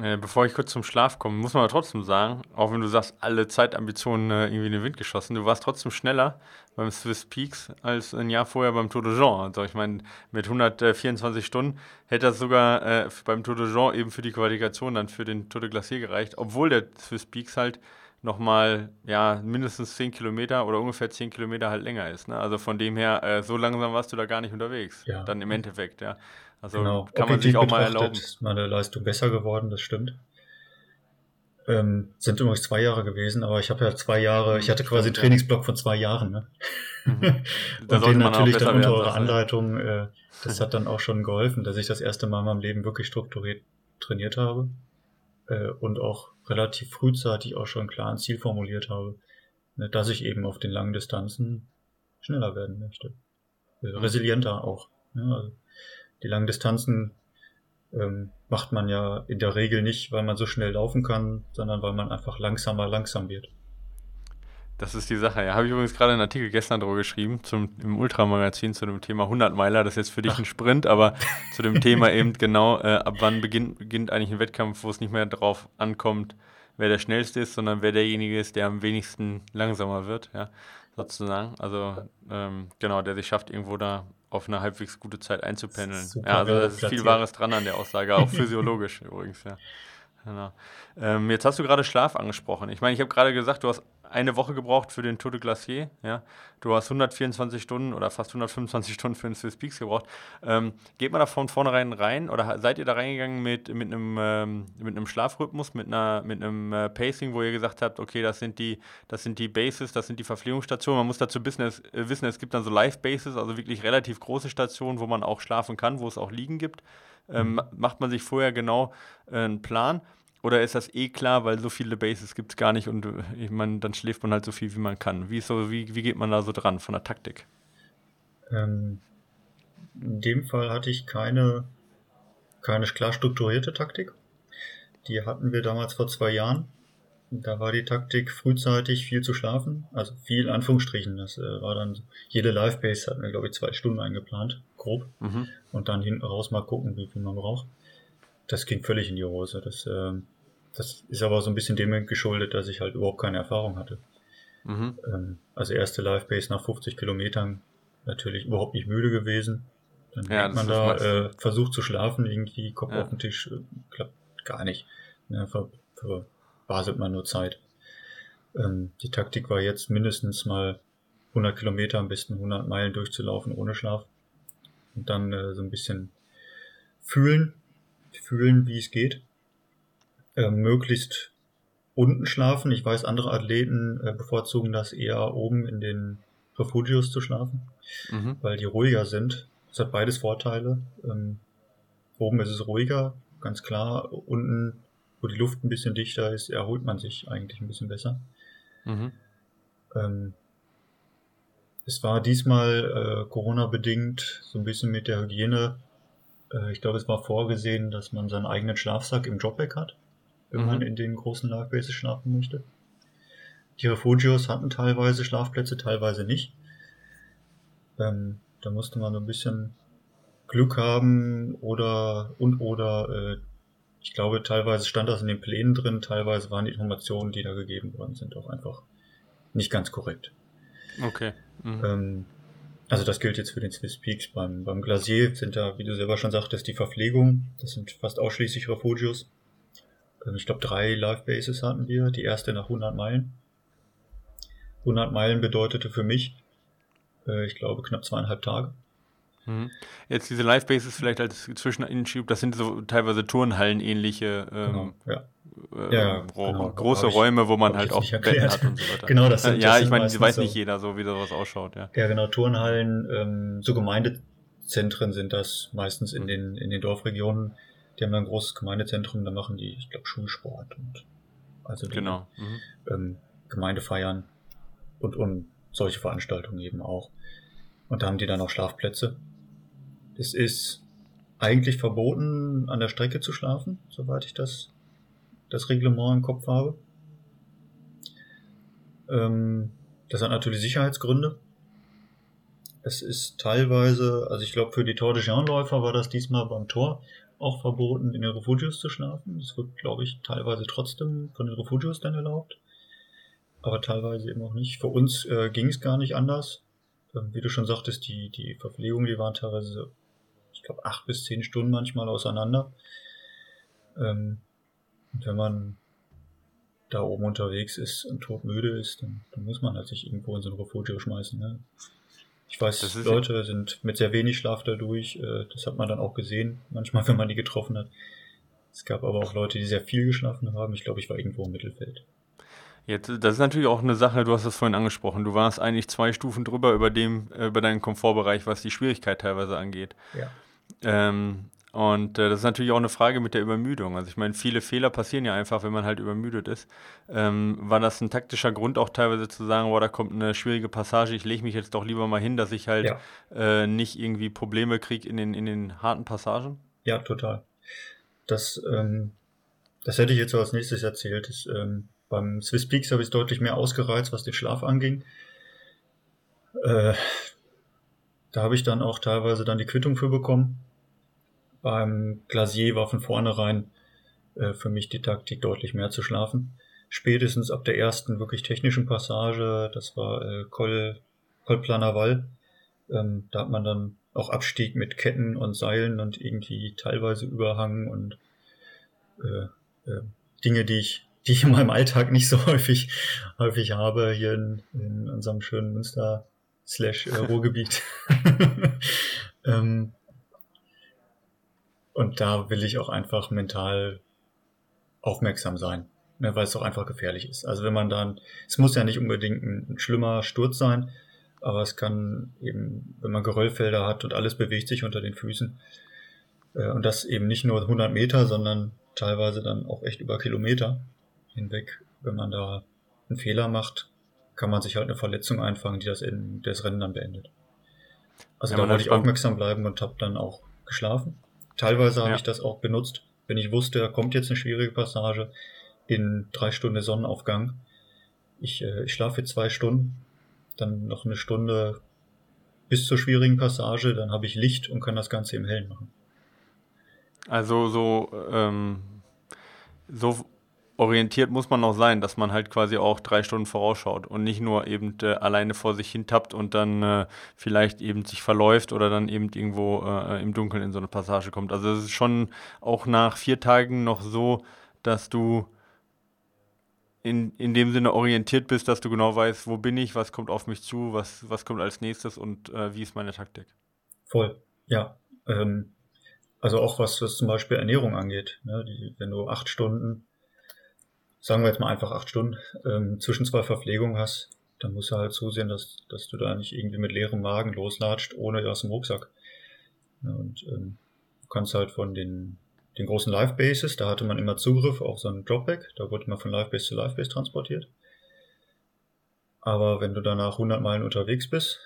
Äh, bevor ich kurz zum Schlaf komme, muss man aber trotzdem sagen, auch wenn du sagst, alle Zeitambitionen äh, irgendwie in den Wind geschossen, du warst trotzdem schneller beim Swiss Peaks als ein Jahr vorher beim Tour de Jean. Also ich meine, mit 124 Stunden hätte das sogar äh, beim Tour de Jean eben für die Qualifikation dann für den Tour de Glacier gereicht, obwohl der Swiss Peaks halt nochmal ja, mindestens 10 Kilometer oder ungefähr 10 Kilometer halt länger ist. Ne? Also von dem her, äh, so langsam warst du da gar nicht unterwegs. Ja. Dann im Endeffekt, ja. Also genau. kann man sich auch mal erlauben. Ist meine Leistung besser geworden, das stimmt. Ähm, sind übrigens zwei Jahre gewesen, aber ich habe ja zwei Jahre, ich hatte quasi einen Trainingsblock von zwei Jahren, ne? Mhm. Und den natürlich dann unter eurer Anleitung, äh, das hat dann auch schon geholfen, dass ich das erste Mal in meinem Leben wirklich strukturiert trainiert habe äh, und auch relativ frühzeitig auch schon klar ein Ziel formuliert habe, ne, dass ich eben auf den langen Distanzen schneller werden möchte. Äh, resilienter auch. Ne? Also die langen Distanzen ähm, macht man ja in der Regel nicht, weil man so schnell laufen kann, sondern weil man einfach langsamer langsam wird. Das ist die Sache. Ja, habe ich übrigens gerade einen Artikel gestern drüber geschrieben zum, im Ultramagazin zu dem Thema 100 Meiler. Das ist jetzt für dich ein Sprint, aber zu dem Thema eben genau, äh, ab wann beginnt, beginnt eigentlich ein Wettkampf, wo es nicht mehr darauf ankommt, wer der Schnellste ist, sondern wer derjenige ist, der am wenigsten langsamer wird, ja, sozusagen. Also ähm, genau, der sich schafft, irgendwo da auf eine halbwegs gute Zeit einzupendeln. ja, also da ist viel Wahres dran an der Aussage, auch physiologisch übrigens, ja. Genau. Ähm, jetzt hast du gerade Schlaf angesprochen. Ich meine, ich habe gerade gesagt, du hast eine Woche gebraucht für den Tour de Glacier. Ja? Du hast 124 Stunden oder fast 125 Stunden für den Swiss Peaks gebraucht. Ähm, geht man da von vornherein rein oder seid ihr da reingegangen mit, mit, einem, ähm, mit einem Schlafrhythmus, mit, einer, mit einem äh, Pacing, wo ihr gesagt habt, okay, das sind die, das sind die Bases, das sind die Verpflegungsstationen. Man muss dazu wissen es, äh, wissen, es gibt dann so Live-Bases, also wirklich relativ große Stationen, wo man auch schlafen kann, wo es auch liegen gibt. Ähm, mhm. macht man sich vorher genau äh, einen Plan? Oder ist das eh klar, weil so viele Bases gibt es gar nicht und ich meine, dann schläft man halt so viel, wie man kann. Wie, so, wie, wie geht man da so dran von der Taktik? Ähm, in dem Fall hatte ich keine, keine klar strukturierte Taktik. Die hatten wir damals vor zwei Jahren. Da war die Taktik frühzeitig viel zu schlafen, also viel in Anführungsstrichen. Das äh, war dann jede Live-Base hatten wir, glaube ich, zwei Stunden eingeplant, grob. Mhm. Und dann hinten raus mal gucken, wie viel man braucht. Das ging völlig in die Hose. Das, äh, das ist aber so ein bisschen dem geschuldet, dass ich halt überhaupt keine Erfahrung hatte. Mhm. Ähm, also erste Live-Base nach 50 Kilometern natürlich überhaupt nicht müde gewesen. Dann ja, man da, äh, versucht zu schlafen, irgendwie Kopf ja. auf den Tisch, äh, klappt gar nicht. Ja, ver, verbaselt man nur Zeit. Ähm, die Taktik war jetzt mindestens mal 100 Kilometer, am besten 100 Meilen durchzulaufen ohne Schlaf. Und dann äh, so ein bisschen fühlen, fühlen, wie es geht äh, möglichst unten schlafen. Ich weiß, andere Athleten äh, bevorzugen das eher oben in den Refugios zu schlafen, mhm. weil die ruhiger sind. Es hat beides Vorteile. Ähm, oben ist es ruhiger, ganz klar. Unten, wo die Luft ein bisschen dichter ist, erholt man sich eigentlich ein bisschen besser. Mhm. Ähm, es war diesmal äh, Corona-bedingt so ein bisschen mit der Hygiene. Äh, ich glaube, es war vorgesehen, dass man seinen eigenen Schlafsack im Dropback hat wenn mhm. man in den großen Livebases schlafen möchte. Die Refugios hatten teilweise Schlafplätze, teilweise nicht. Ähm, da musste man ein bisschen Glück haben oder und oder äh, ich glaube teilweise stand das in den Plänen drin, teilweise waren die Informationen, die da gegeben worden sind, auch einfach nicht ganz korrekt. Okay. Mhm. Ähm, Also das gilt jetzt für den Swiss Peaks. Beim, beim Glacier sind da, wie du selber schon sagtest, die Verpflegung. Das sind fast ausschließlich Refugios. Ähm, ich glaube, drei Live Bases hatten wir. Die erste nach 100 Meilen. 100 Meilen bedeutete für mich, äh, ich glaube, knapp zweieinhalb Tage. Mhm. Jetzt diese Live Bases vielleicht als Zwischeneinschub, das sind so teilweise Turnhallen ähnliche ähm, genau, ja. Äh, ja, genau. große ich, Räume, wo man halt auch Betten hat und so weiter. genau, das sind, Ja, das ich meine, weiß so. nicht jeder so, wie sowas ausschaut, ja. Ja, genau, Turnhallen, ähm, so Gemeindezentren sind das meistens in mhm. den, in den Dorfregionen. Die haben dann ein großes Gemeindezentrum, da machen die, ich glaube, Schulsport und also die, genau. Mhm. Ähm, Gemeindefeiern und, und solche Veranstaltungen eben auch. Und da haben die dann auch Schlafplätze. Es ist eigentlich verboten, an der Strecke zu schlafen, soweit ich das, das Reglement im Kopf habe. Ähm, das hat natürlich Sicherheitsgründe. Es ist teilweise, also ich glaube für die Tour de Jean-Läufer war das diesmal beim Tor auch verboten, in den Refugios zu schlafen. Das wird, glaube ich, teilweise trotzdem von den Refugios dann erlaubt. Aber teilweise eben auch nicht. Für uns äh, ging es gar nicht anders. Ähm, wie du schon sagtest, die, die Verpflegung, die waren teilweise, ich glaube, acht bis zehn Stunden manchmal auseinander. Ähm, und wenn man da oben unterwegs ist und todmüde ist, dann, dann muss man halt sich irgendwo in so ein Refugio schmeißen. Ne? Ich weiß, Leute ja sind mit sehr wenig Schlaf dadurch. Äh, das hat man dann auch gesehen, manchmal, wenn man die getroffen hat. Es gab aber auch Leute, die sehr viel geschlafen haben. Ich glaube, ich war irgendwo im Mittelfeld. Jetzt, das ist natürlich auch eine Sache, du hast es vorhin angesprochen. Du warst eigentlich zwei Stufen drüber über dem, äh, über deinen Komfortbereich, was die Schwierigkeit teilweise angeht. Ja. Ähm, und äh, das ist natürlich auch eine Frage mit der Übermüdung. Also ich meine, viele Fehler passieren ja einfach, wenn man halt übermüdet ist. Ähm, war das ein taktischer Grund auch teilweise zu sagen, boah, da kommt eine schwierige Passage, ich lege mich jetzt doch lieber mal hin, dass ich halt ja. äh, nicht irgendwie Probleme kriege in den, in den harten Passagen? Ja, total. Das, ähm, das hätte ich jetzt so als nächstes erzählt. Das, ähm, beim Swiss Peaks habe ich es deutlich mehr ausgereizt, was den Schlaf anging. Äh, da habe ich dann auch teilweise dann die Quittung für bekommen. Beim Glacier war von vornherein äh, für mich die Taktik deutlich mehr zu schlafen. Spätestens ab der ersten wirklich technischen Passage, das war äh, Col, Col Planaval, ähm, da hat man dann auch Abstieg mit Ketten und Seilen und irgendwie teilweise Überhang und äh, äh, Dinge, die ich die ich in meinem Alltag nicht so häufig, häufig habe, hier in, in unserem schönen Münster slash äh, Ruhrgebiet. ähm, und da will ich auch einfach mental aufmerksam sein, ne, weil es auch einfach gefährlich ist. Also wenn man dann, es muss ja nicht unbedingt ein, ein schlimmer Sturz sein, aber es kann eben, wenn man Geröllfelder hat und alles bewegt sich unter den Füßen, äh, und das eben nicht nur 100 Meter, sondern teilweise dann auch echt über Kilometer, hinweg. Wenn man da einen Fehler macht, kann man sich halt eine Verletzung einfangen, die das, in, das Rennen dann beendet. Also ja, da wollte ich aufmerksam bleiben und habe dann auch geschlafen. Teilweise habe ja. ich das auch benutzt, wenn ich wusste, da kommt jetzt eine schwierige Passage in drei Stunden Sonnenaufgang. Ich, äh, ich schlafe zwei Stunden, dann noch eine Stunde bis zur schwierigen Passage, dann habe ich Licht und kann das Ganze im Hellen machen. Also so, ähm, so orientiert muss man noch sein, dass man halt quasi auch drei Stunden vorausschaut und nicht nur eben äh, alleine vor sich hin tappt und dann äh, vielleicht eben sich verläuft oder dann eben irgendwo äh, im Dunkeln in so eine Passage kommt. Also es ist schon auch nach vier Tagen noch so, dass du in, in dem Sinne orientiert bist, dass du genau weißt, wo bin ich, was kommt auf mich zu, was, was kommt als nächstes und äh, wie ist meine Taktik. Voll, ja. Ähm, also auch was, was zum Beispiel Ernährung angeht. Ne? Die, wenn du acht Stunden sagen wir jetzt mal einfach acht Stunden, ähm, zwischen zwei Verpflegungen hast, dann musst du halt zusehen, dass, dass du da nicht irgendwie mit leerem Magen loslatscht, ohne aus dem Rucksack. Und ähm, du kannst halt von den, den großen Live-Bases, da hatte man immer Zugriff auf so einen Dropback, da wurde man von Live-Base zu Live-Base transportiert. Aber wenn du danach 100 Meilen unterwegs bist,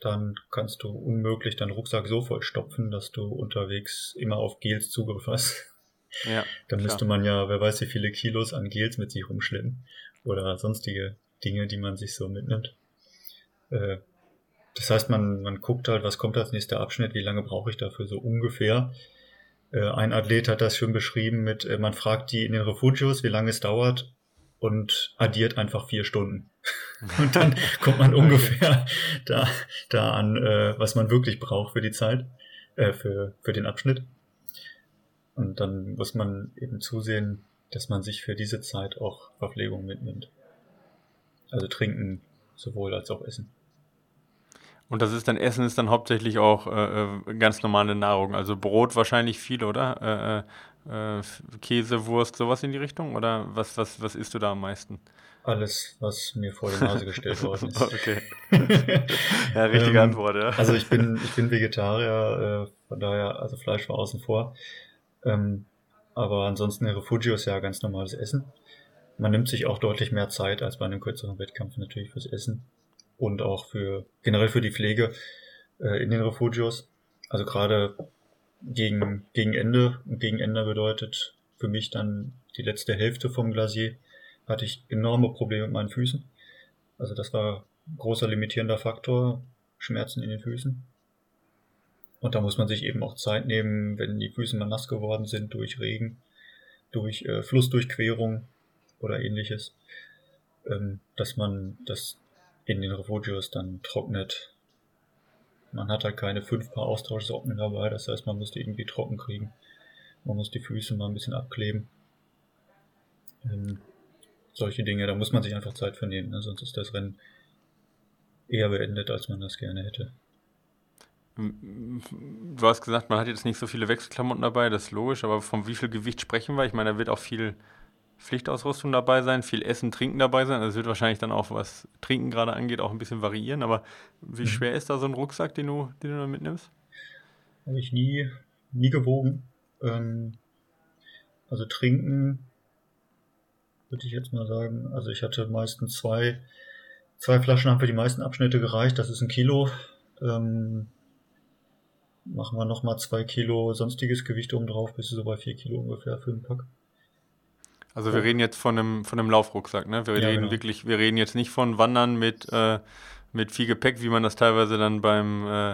dann kannst du unmöglich deinen Rucksack so voll stopfen, dass du unterwegs immer auf Gels Zugriff hast. Ja, Dann müsste man ja, wer weiß, wie viele Kilos an Gels mit sich rumschleppen. Oder sonstige Dinge, die man sich so mitnimmt. Äh, das heißt, man, man guckt halt, was kommt als nächster Abschnitt, wie lange brauche ich dafür so ungefähr. Äh, ein Athlet hat das schon beschrieben mit, äh, man fragt die in den Refugios, wie lange es dauert und addiert einfach vier Stunden. Und dann kommt man ungefähr da, da an, was man wirklich braucht für die Zeit, für, für den Abschnitt. Und dann muss man eben zusehen, dass man sich für diese Zeit auch Verpflegung mitnimmt. Also trinken sowohl als auch Essen. Und das ist dann Essen ist dann hauptsächlich auch äh, äh ganz normale Nahrung. Also Brot wahrscheinlich viel, oder? Äh, äh, äh, Käse, Wurst, sowas in die Richtung? Oder was, was, was isst du da am meisten? Alles, was mir vor die Nase gestellt worden ist. okay. ja, richtige ähm, Antwort, ja. Also ich bin, ich bin Vegetarier, äh, von daher, also Fleisch war außen vor. Ähm, aber ansonsten Refugio ist ja ganz normales Essen. Man nimmt sich auch deutlich mehr Zeit als bei einem kürzeren Wettkampf natürlich fürs Essen und auch für generell für die Pflege äh, in den Refugios. Also gerade gegen, gegen Ende und gegen Ende bedeutet für mich dann die letzte Hälfte vom Glacier hatte ich enorme Probleme mit meinen Füßen. Also das war großer limitierender Faktor, Schmerzen in den Füßen. Und da muss man sich eben auch Zeit nehmen, wenn die Füße mal nass geworden sind durch Regen, durch äh, Flussdurchquerung oder ähnliches, ähm, dass man das in den Refugios dann trocknet. Man hat halt keine fünf Paar Austauschsocken dabei, das heißt, man muss die irgendwie trocken kriegen. Man muss die Füße mal ein bisschen abkleben. Ähm, solche Dinge, da muss man sich einfach Zeit für nehmen, ne? sonst ist das Rennen eher beendet, als man das gerne hätte. Du hast gesagt, man hat jetzt nicht so viele Wechselklamotten dabei, das ist logisch, aber von wie viel Gewicht sprechen wir? Ich meine, da wird auch viel Pflichtausrüstung dabei sein, viel Essen, Trinken dabei sein. Also es wird wahrscheinlich dann auch, was Trinken gerade angeht, auch ein bisschen variieren. Aber wie mhm. schwer ist da so ein Rucksack, den du, den du da mitnimmst? Habe ich nie, nie gewogen. Ähm, also Trinken würde ich jetzt mal sagen. Also ich hatte meistens zwei, zwei Flaschen haben für die meisten Abschnitte gereicht. Das ist ein Kilo. Ähm, machen wir nochmal zwei Kilo sonstiges Gewicht oben drauf, bis so bei vier Kilo ungefähr für den Pack. Also wir reden jetzt von einem, von einem Laufrucksack, ne? Wir ja, reden genau. wirklich, wir reden jetzt nicht von Wandern mit, äh, mit viel Gepäck, wie man das teilweise dann beim äh,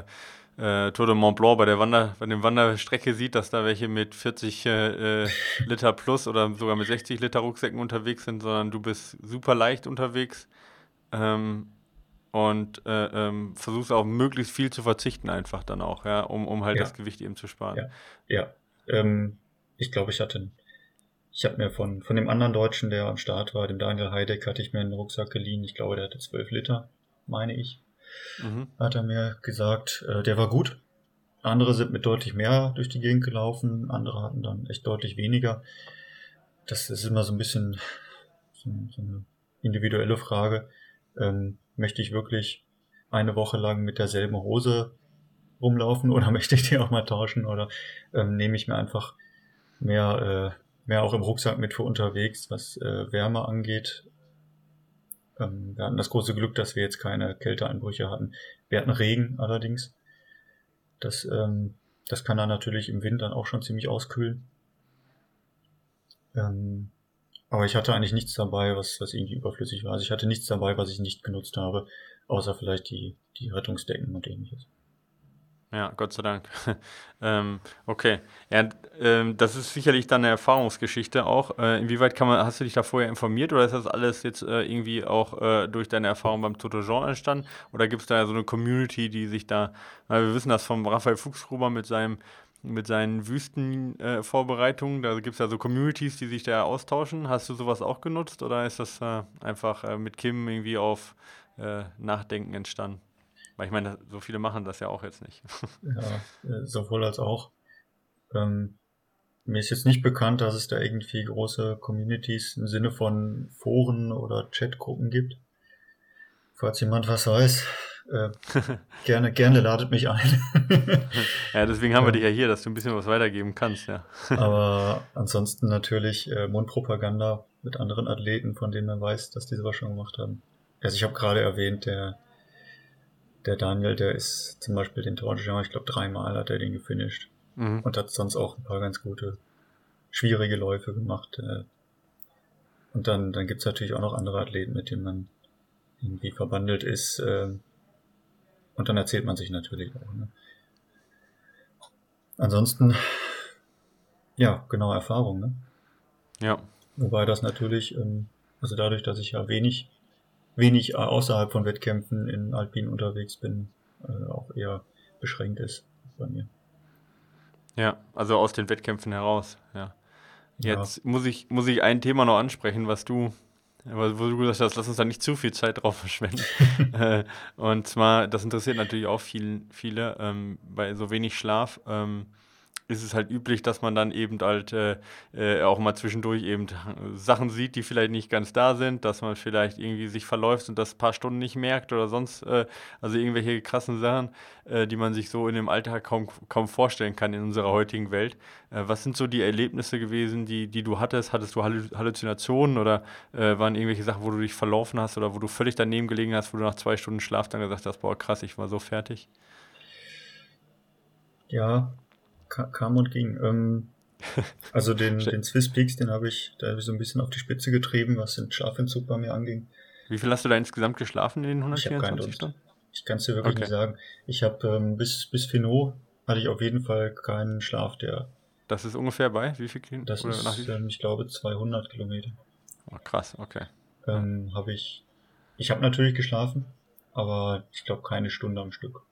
äh, Tour de Mont Blanc bei der Wander, bei der Wanderstrecke sieht, dass da welche mit 40 äh, Liter plus oder sogar mit 60 Liter Rucksäcken unterwegs sind, sondern du bist super leicht unterwegs ähm, und äh, ähm, versuchst auch möglichst viel zu verzichten einfach dann auch, ja, um, um halt ja. das Gewicht eben zu sparen. Ja, ja. Ähm, ich glaube, ich hatte ich habe mir von, von dem anderen Deutschen, der am Start war, dem Daniel Heideck, hatte ich mir einen Rucksack geliehen. Ich glaube, der hatte zwölf Liter, meine ich. Mhm. Hat er mir gesagt, äh, der war gut. Andere sind mit deutlich mehr durch die Gegend gelaufen, andere hatten dann echt deutlich weniger. Das ist immer so ein bisschen so, so eine individuelle Frage. Ähm, möchte ich wirklich eine Woche lang mit derselben Hose rumlaufen oder möchte ich die auch mal tauschen oder ähm, nehme ich mir einfach mehr, äh, mehr auch im Rucksack mit für unterwegs, was äh, Wärme angeht. Ähm, wir hatten das große Glück, dass wir jetzt keine Kälteeinbrüche hatten. Wir hatten Regen allerdings. Das, ähm, das kann dann natürlich im Wind dann auch schon ziemlich auskühlen. Ähm, aber ich hatte eigentlich nichts dabei, was, was irgendwie überflüssig war. Also ich hatte nichts dabei, was ich nicht genutzt habe, außer vielleicht die, die Rettungsdecken und ähnliches. Ja, Gott sei Dank. ähm, okay. Ja, ähm, das ist sicherlich dann eine Erfahrungsgeschichte auch. Äh, inwieweit kann man, hast du dich da vorher informiert oder ist das alles jetzt äh, irgendwie auch äh, durch deine Erfahrung beim Toto Jean entstanden? Oder gibt es da so eine Community, die sich da, weil wir wissen das vom Raphael Fuchsgruber mit seinem mit seinen Wüstenvorbereitungen, da gibt es ja so Communities, die sich da austauschen. Hast du sowas auch genutzt oder ist das äh, einfach äh, mit Kim irgendwie auf äh, Nachdenken entstanden? Weil ich meine, so viele machen das ja auch jetzt nicht. ja, äh, sowohl als auch. Ähm, mir ist jetzt nicht bekannt, dass es da irgendwie große Communities im Sinne von Foren oder Chatgruppen gibt. Falls jemand was weiß, äh, gerne, gerne ladet mich ein. ja, deswegen haben wir dich ja hier, dass du ein bisschen was weitergeben kannst, ja. Aber ansonsten natürlich äh, Mundpropaganda mit anderen Athleten, von denen man weiß, dass die sowas schon gemacht haben. Also ich habe gerade erwähnt, der der Daniel, der ist zum Beispiel den Tour ich glaube dreimal hat er den gefinisht. Mhm. Und hat sonst auch ein paar ganz gute, schwierige Läufe gemacht. Äh. Und dann, dann gibt's natürlich auch noch andere Athleten, mit denen man irgendwie verbandelt ist. Äh. Und dann erzählt man sich natürlich auch. Ne? Ansonsten, ja, genau Erfahrung. Ne? Ja. Wobei das natürlich, ähm, also dadurch, dass ich ja wenig wenig außerhalb von Wettkämpfen in Alpin unterwegs bin, äh, auch eher beschränkt ist bei mir. Ja, also aus den Wettkämpfen heraus, ja. Jetzt ja. muss, ich, muss ich ein Thema noch ansprechen, was du, wo du gesagt hast, lass uns da nicht zu viel Zeit drauf verschwenden. Äh, und zwar, das interessiert natürlich auch viel, viele, ähm, bei so wenig Schlaf. Ähm, ist es halt üblich, dass man dann eben halt äh, äh, auch mal zwischendurch eben Sachen sieht, die vielleicht nicht ganz da sind, dass man vielleicht irgendwie sich verläuft und das paar Stunden nicht merkt oder sonst, äh, also irgendwelche krassen Sachen, äh, die man sich so in dem Alltag kaum, kaum vorstellen kann in unserer heutigen Welt. Äh, was sind so die Erlebnisse gewesen, die, die du hattest? Hattest du Halluzinationen oder äh, waren irgendwelche Sachen, wo du dich verlaufen hast oder wo du völlig daneben gelegen hast, wo du nach zwei Stunden Schlaf dann gesagt hast, boah krass, ich war so fertig? Ja, kam und ging. Ähm, also den, den Swiss Peaks, den habe ich, da habe ich so ein bisschen auf die Spitze getrieben, was den Schlafentzug bei mir anging. Wie viel hast du da insgesamt geschlafen in den 124 ich Stunden? Ich kann es dir wirklich okay. nicht sagen. Ich habe ähm, bis, bis Finot hatte ich auf jeden Fall keinen Schlaf, der. Das ist ungefähr bei wie viel Kilometer? Das ist, ähm, ich glaube, 200 Kilometer. Oh, krass, okay. Ähm, habe ich. Ich habe natürlich geschlafen, aber ich glaube keine Stunde am Stück.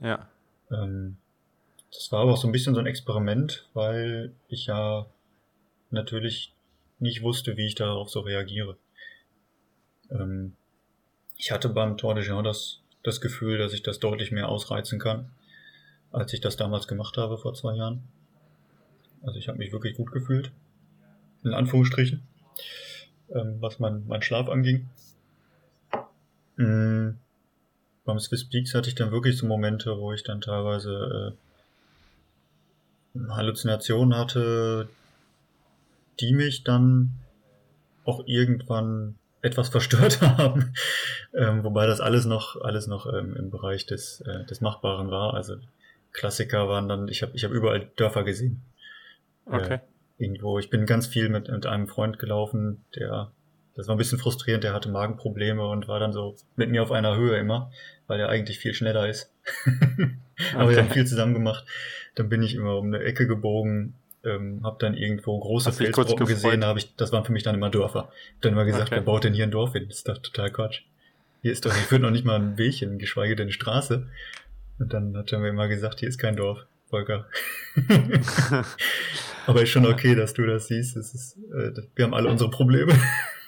Ja. Ähm, das war aber auch so ein bisschen so ein Experiment, weil ich ja natürlich nicht wusste, wie ich darauf so reagiere. Ähm, ich hatte beim Tour de Jean das, das Gefühl, dass ich das deutlich mehr ausreizen kann, als ich das damals gemacht habe vor zwei Jahren. Also ich habe mich wirklich gut gefühlt, in Anführungsstrichen, ähm, was mein, mein Schlaf anging. Mhm. Beim Swiss Peaks hatte ich dann wirklich so Momente, wo ich dann teilweise äh, Halluzinationen hatte, die mich dann auch irgendwann etwas verstört haben, ähm, wobei das alles noch alles noch ähm, im Bereich des äh, des Machbaren war. Also Klassiker waren dann, ich habe ich habe überall Dörfer gesehen. Okay. Äh, irgendwo. Ich bin ganz viel mit mit einem Freund gelaufen, der das war ein bisschen frustrierend, der hatte Magenprobleme und war dann so mit mir auf einer Höhe immer, weil er eigentlich viel schneller ist. Aber okay. wir haben viel zusammen gemacht. Dann bin ich immer um eine Ecke gebogen, ähm, habe dann irgendwo große Felsbrocken gesehen, habe ich, das waren für mich dann immer Dörfer. Hab dann immer gesagt, okay. wer baut denn hier ein Dorf hin? Das ist doch total Quatsch. Hier ist doch, hier führt noch nicht mal ein Weg hin, geschweige denn eine Straße. Und dann hat er mir immer gesagt, hier ist kein Dorf, Volker. Aber ist schon okay, dass du das siehst. Ist, äh, wir haben alle unsere Probleme.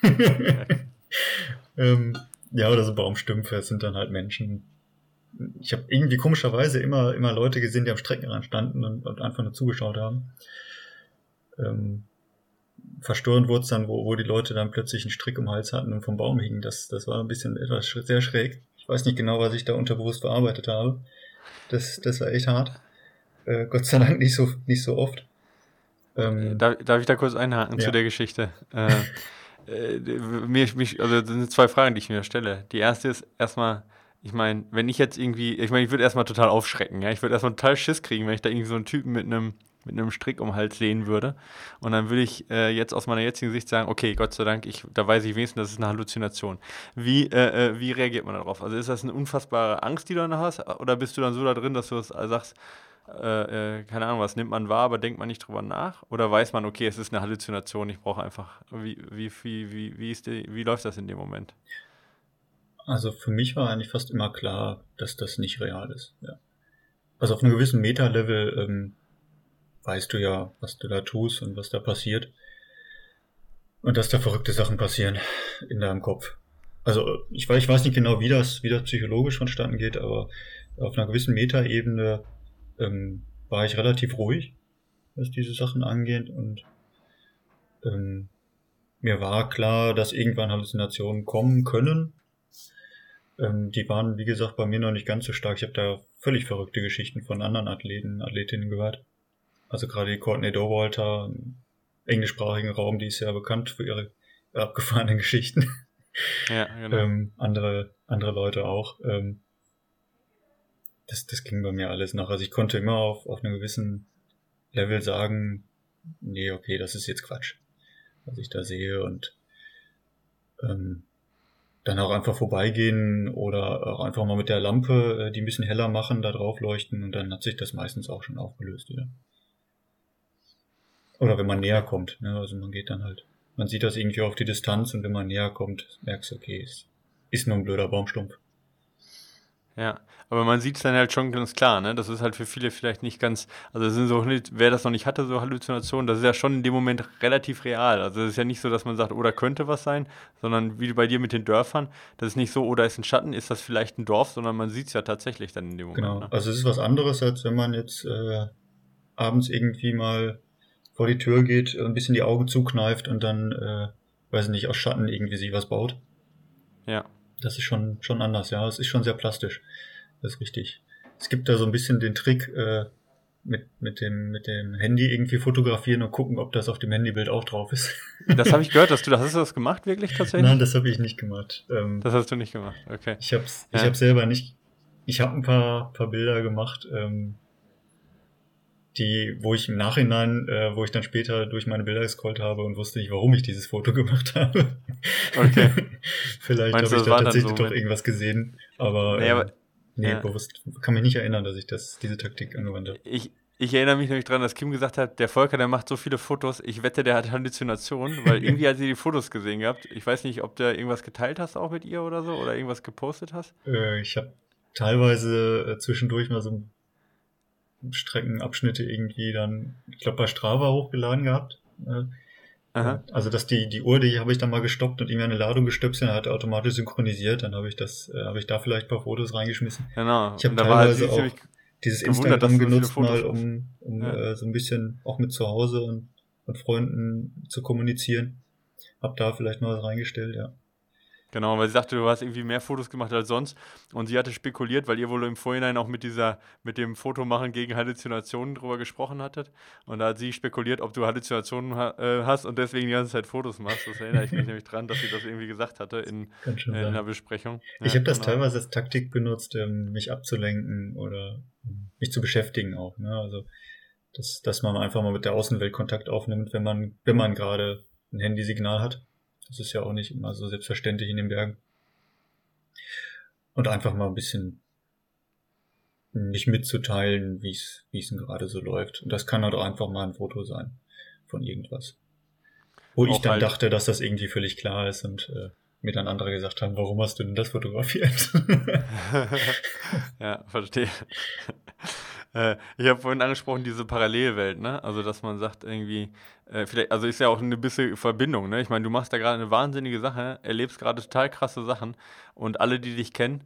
ähm, ja, oder so Baumstümpfe, es sind dann halt Menschen, ich habe irgendwie komischerweise immer, immer Leute gesehen, die am Streckenrand standen und, und einfach nur zugeschaut haben. Ähm, verstörend wurde es dann, wo, wo die Leute dann plötzlich einen Strick im Hals hatten und vom Baum hingen. Das, das war ein bisschen etwas sehr schräg. Ich weiß nicht genau, was ich da unterbewusst verarbeitet habe. Das, das war echt hart. Äh, Gott sei Dank nicht so, nicht so oft. Ähm, darf, darf ich da kurz einhaken ja. zu der Geschichte? Äh, äh, mir, mich, also das sind zwei Fragen, die ich mir stelle. Die erste ist erstmal, ich meine, wenn ich jetzt irgendwie, ich meine, ich würde erstmal total aufschrecken, ja. Ich würde erstmal total Schiss kriegen, wenn ich da irgendwie so einen Typen mit einem mit einem Strick um den Hals sehen würde. Und dann würde ich äh, jetzt aus meiner jetzigen Sicht sagen, okay, Gott sei Dank, ich, da weiß ich wenigstens, das ist eine Halluzination. Wie, äh, äh wie reagiert man darauf? Also ist das eine unfassbare Angst, die du dann hast? Oder bist du dann so da drin, dass du das sagst, äh, äh, keine Ahnung, was nimmt man wahr, aber denkt man nicht drüber nach? Oder weiß man, okay, es ist eine Halluzination, ich brauche einfach, wie, wie, wie, wie, ist die, wie läuft das in dem Moment? Also für mich war eigentlich fast immer klar, dass das nicht real ist. Ja. Also auf einem gewissen Meta-Level ähm, weißt du ja, was du da tust und was da passiert. Und dass da verrückte Sachen passieren in deinem Kopf. Also ich weiß, ich weiß nicht genau, wie das, wie das psychologisch vonstatten geht, aber auf einer gewissen Meta-Ebene ähm, war ich relativ ruhig, was diese Sachen angeht und ähm, mir war klar, dass irgendwann Halluzinationen kommen können, ähm, die waren, wie gesagt, bei mir noch nicht ganz so stark. Ich habe da völlig verrückte Geschichten von anderen Athleten, Athletinnen gehört. Also gerade die Courtney Dowalter im englischsprachigen Raum, die ist ja bekannt für ihre abgefahrenen Geschichten. Ja, genau. ähm, andere, andere Leute auch. Ähm, das, das ging bei mir alles nach. Also ich konnte immer auf, auf einem gewissen Level sagen, nee, okay, das ist jetzt Quatsch, was ich da sehe und ähm, dann auch einfach vorbeigehen oder auch einfach mal mit der Lampe, äh, die ein bisschen heller machen, da drauf leuchten und dann hat sich das meistens auch schon aufgelöst wieder. Oder wenn man näher kommt, ne? also man geht dann halt, man sieht das irgendwie auf die Distanz und wenn man näher kommt, merkst du, okay, es ist nur ein blöder Baumstumpf. Ja, aber man sieht es dann halt schon ganz klar, ne? Das ist halt für viele vielleicht nicht ganz, also das sind so, wer das noch nicht hatte, so Halluzinationen, das ist ja schon in dem Moment relativ real. Also es ist ja nicht so, dass man sagt, oder oh, könnte was sein, sondern wie bei dir mit den Dörfern, das ist nicht so, oder oh, ist ein Schatten, ist das vielleicht ein Dorf, sondern man sieht es ja tatsächlich dann in dem Moment. Genau, ne? also es ist was anderes, als wenn man jetzt äh, abends irgendwie mal vor die Tür geht, ein bisschen die Augen zukneift und dann, äh, weiß nicht, aus Schatten irgendwie sich was baut. Ja. Das ist schon, schon anders, ja. Es ist schon sehr plastisch. Das ist richtig. Es gibt da so ein bisschen den Trick, äh, mit, mit, dem, mit dem Handy irgendwie fotografieren und gucken, ob das auf dem Handybild auch drauf ist. Das habe ich gehört, dass du das hast du das gemacht, wirklich tatsächlich? Nein, das habe ich nicht gemacht. Ähm, das hast du nicht gemacht, okay. Ich habe ja. ich hab selber nicht. Ich habe ein paar, paar Bilder gemacht, ähm, die, wo ich im Nachhinein, äh, wo ich dann später durch meine Bilder gescrollt habe und wusste nicht, warum ich dieses Foto gemacht habe. Okay. Vielleicht habe ich da tatsächlich so doch irgendwas gesehen, aber, nee, aber äh, nee ja. bewusst kann mich nicht erinnern, dass ich das, diese Taktik angewandt habe. Ich, ich erinnere mich nämlich daran, dass Kim gesagt hat, der Volker, der macht so viele Fotos, ich wette, der hat Halluzinationen, weil irgendwie hat sie die Fotos gesehen gehabt. Ich weiß nicht, ob du irgendwas geteilt hast auch mit ihr oder so oder irgendwas gepostet hast. Äh, ich habe teilweise äh, zwischendurch mal so ein Streckenabschnitte irgendwie dann, ich glaube, bei Strava hochgeladen gehabt. Äh, Aha. Also dass die, die Uhr, die habe ich dann mal gestoppt und irgendwie eine Ladung gestöpselt, hat automatisch synchronisiert, dann habe ich das, äh, habe ich da vielleicht ein paar Fotos reingeschmissen. Genau. Ich habe teilweise auch dieses Instagram genutzt mal, um, um ja. äh, so ein bisschen auch mit zu Hause und, und Freunden zu kommunizieren. Hab da vielleicht mal was reingestellt, ja. Genau, weil sie sagte, du hast irgendwie mehr Fotos gemacht als sonst. Und sie hatte spekuliert, weil ihr wohl im Vorhinein auch mit dieser, mit dem Fotomachen gegen Halluzinationen drüber gesprochen hattet. Und da hat sie spekuliert, ob du Halluzinationen ha äh, hast und deswegen die ganze Zeit Fotos machst. Das erinnere ich mich nämlich dran, dass sie das irgendwie gesagt hatte in, in einer Besprechung. Ja, ich habe das genau. teilweise als Taktik benutzt, ähm, mich abzulenken oder mich zu beschäftigen auch. Ne? Also dass, dass man einfach mal mit der Außenwelt Kontakt aufnimmt, wenn man, wenn man gerade ein Handysignal hat. Das ist ja auch nicht immer so selbstverständlich in den Bergen. Und einfach mal ein bisschen nicht mitzuteilen, wie es wie es denn gerade so läuft. Und das kann halt auch einfach mal ein Foto sein von irgendwas. Wo auch ich dann halt dachte, dass das irgendwie völlig klar ist und äh, mir dann andere gesagt haben, warum hast du denn das fotografiert? ja, verstehe. Äh, ich habe vorhin angesprochen, diese Parallelwelt, ne? Also, dass man sagt, irgendwie, äh, vielleicht, also ist ja auch eine bisschen Verbindung, ne? Ich meine, du machst da gerade eine wahnsinnige Sache, erlebst gerade total krasse Sachen und alle, die dich kennen,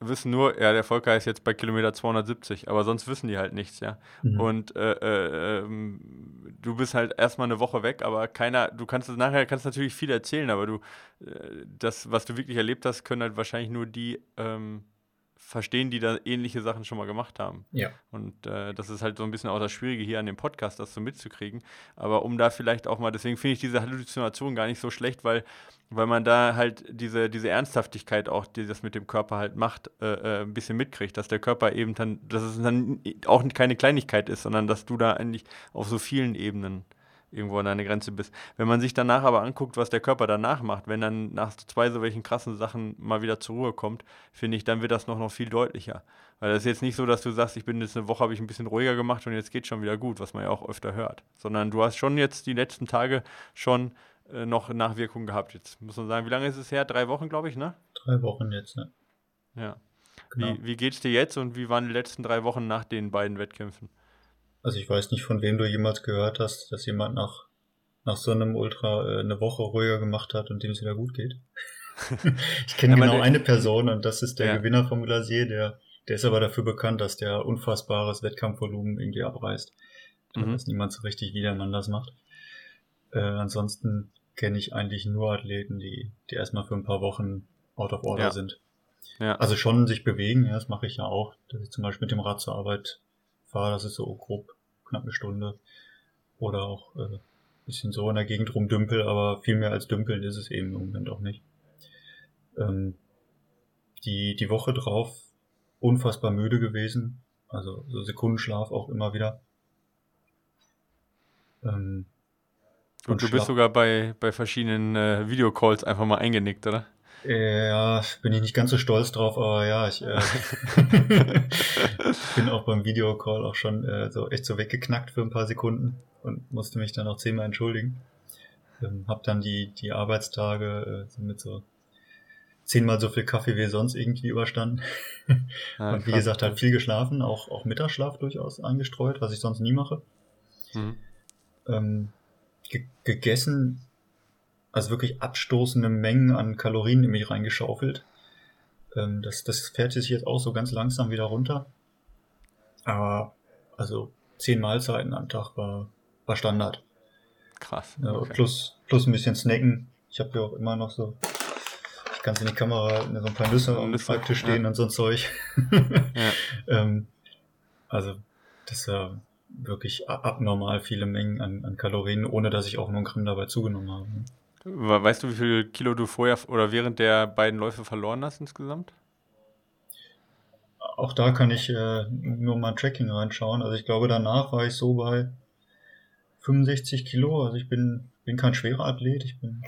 wissen nur, ja, der Volker ist jetzt bei Kilometer 270, aber sonst wissen die halt nichts, ja. Mhm. Und äh, äh, ähm, du bist halt erstmal eine Woche weg, aber keiner, du kannst nachher kannst natürlich viel erzählen, aber du, äh, das, was du wirklich erlebt hast, können halt wahrscheinlich nur die ähm, verstehen, die da ähnliche Sachen schon mal gemacht haben. Ja. Und äh, das ist halt so ein bisschen auch das Schwierige hier an dem Podcast, das so mitzukriegen. Aber um da vielleicht auch mal, deswegen finde ich diese Halluzination gar nicht so schlecht, weil, weil man da halt diese, diese Ernsthaftigkeit auch, die das mit dem Körper halt macht, äh, äh, ein bisschen mitkriegt, dass der Körper eben dann, dass es dann auch keine Kleinigkeit ist, sondern dass du da eigentlich auf so vielen Ebenen irgendwo an deine Grenze bist. Wenn man sich danach aber anguckt, was der Körper danach macht, wenn dann nach zwei so welchen krassen Sachen mal wieder zur Ruhe kommt, finde ich, dann wird das noch, noch viel deutlicher. Weil das ist jetzt nicht so, dass du sagst, ich bin jetzt eine Woche, habe ich ein bisschen ruhiger gemacht und jetzt geht schon wieder gut, was man ja auch öfter hört. Sondern du hast schon jetzt die letzten Tage schon äh, noch Nachwirkungen gehabt. Jetzt muss man sagen, wie lange ist es her? Drei Wochen, glaube ich, ne? Drei Wochen jetzt, ne? Ja. Genau. Wie, wie geht's dir jetzt und wie waren die letzten drei Wochen nach den beiden Wettkämpfen? Also ich weiß nicht, von wem du jemals gehört hast, dass jemand nach, nach so einem Ultra äh, eine Woche ruhiger gemacht hat und dem es wieder gut geht. ich kenne ja, genau eine Person und das ist der ja. Gewinner vom Glasier, der, der ist aber dafür bekannt, dass der unfassbares Wettkampfvolumen irgendwie abreißt. Da mhm. weiß niemand so richtig, wie der Mann das macht. Äh, ansonsten kenne ich eigentlich nur Athleten, die, die erstmal für ein paar Wochen out of order ja. sind. Ja. Also schon sich bewegen, ja, das mache ich ja auch, dass ich zum Beispiel mit dem Rad zur Arbeit fahre, das ist so grob knapp eine Stunde. Oder auch äh, bisschen so in der Gegend rumdümpel, aber viel mehr als dümpeln ist es eben im Moment auch nicht. Ähm, die, die Woche drauf unfassbar müde gewesen, also so Sekundenschlaf auch immer wieder. Ähm, und, und du bist sogar bei, bei verschiedenen äh, Videocalls einfach mal eingenickt, oder? Ja, bin ich nicht ganz so stolz drauf, aber ja, ich äh, bin auch beim Videocall auch schon äh, so echt so weggeknackt für ein paar Sekunden und musste mich dann auch zehnmal entschuldigen. Ähm, hab dann die, die Arbeitstage äh, mit so zehnmal so viel Kaffee wie sonst irgendwie überstanden. Ja, und wie krass. gesagt, halt viel geschlafen, auch, auch Mittagsschlaf durchaus eingestreut, was ich sonst nie mache. Mhm. Ähm, ge gegessen, also wirklich abstoßende Mengen an Kalorien in mich reingeschaufelt. Ähm, das, das fährt sich jetzt auch so ganz langsam wieder runter. Aber also zehn Mahlzeiten am Tag war, war Standard. Krass. Okay. plus, plus ein bisschen snacken. Ich habe ja auch immer noch so, ich kann es in die Kamera, so ein paar Nüsse am Schreibtisch stehen ja. und so ein Zeug. ja. ähm, also, das ja wirklich abnormal viele Mengen an, an Kalorien, ohne dass ich auch nur ein Gramm dabei zugenommen habe. Weißt du, wie viel Kilo du vorher oder während der beiden Läufe verloren hast insgesamt? Auch da kann ich äh, nur mal Tracking reinschauen. Also ich glaube, danach war ich so bei 65 Kilo. Also ich bin, bin kein schwerer Athlet, ich bin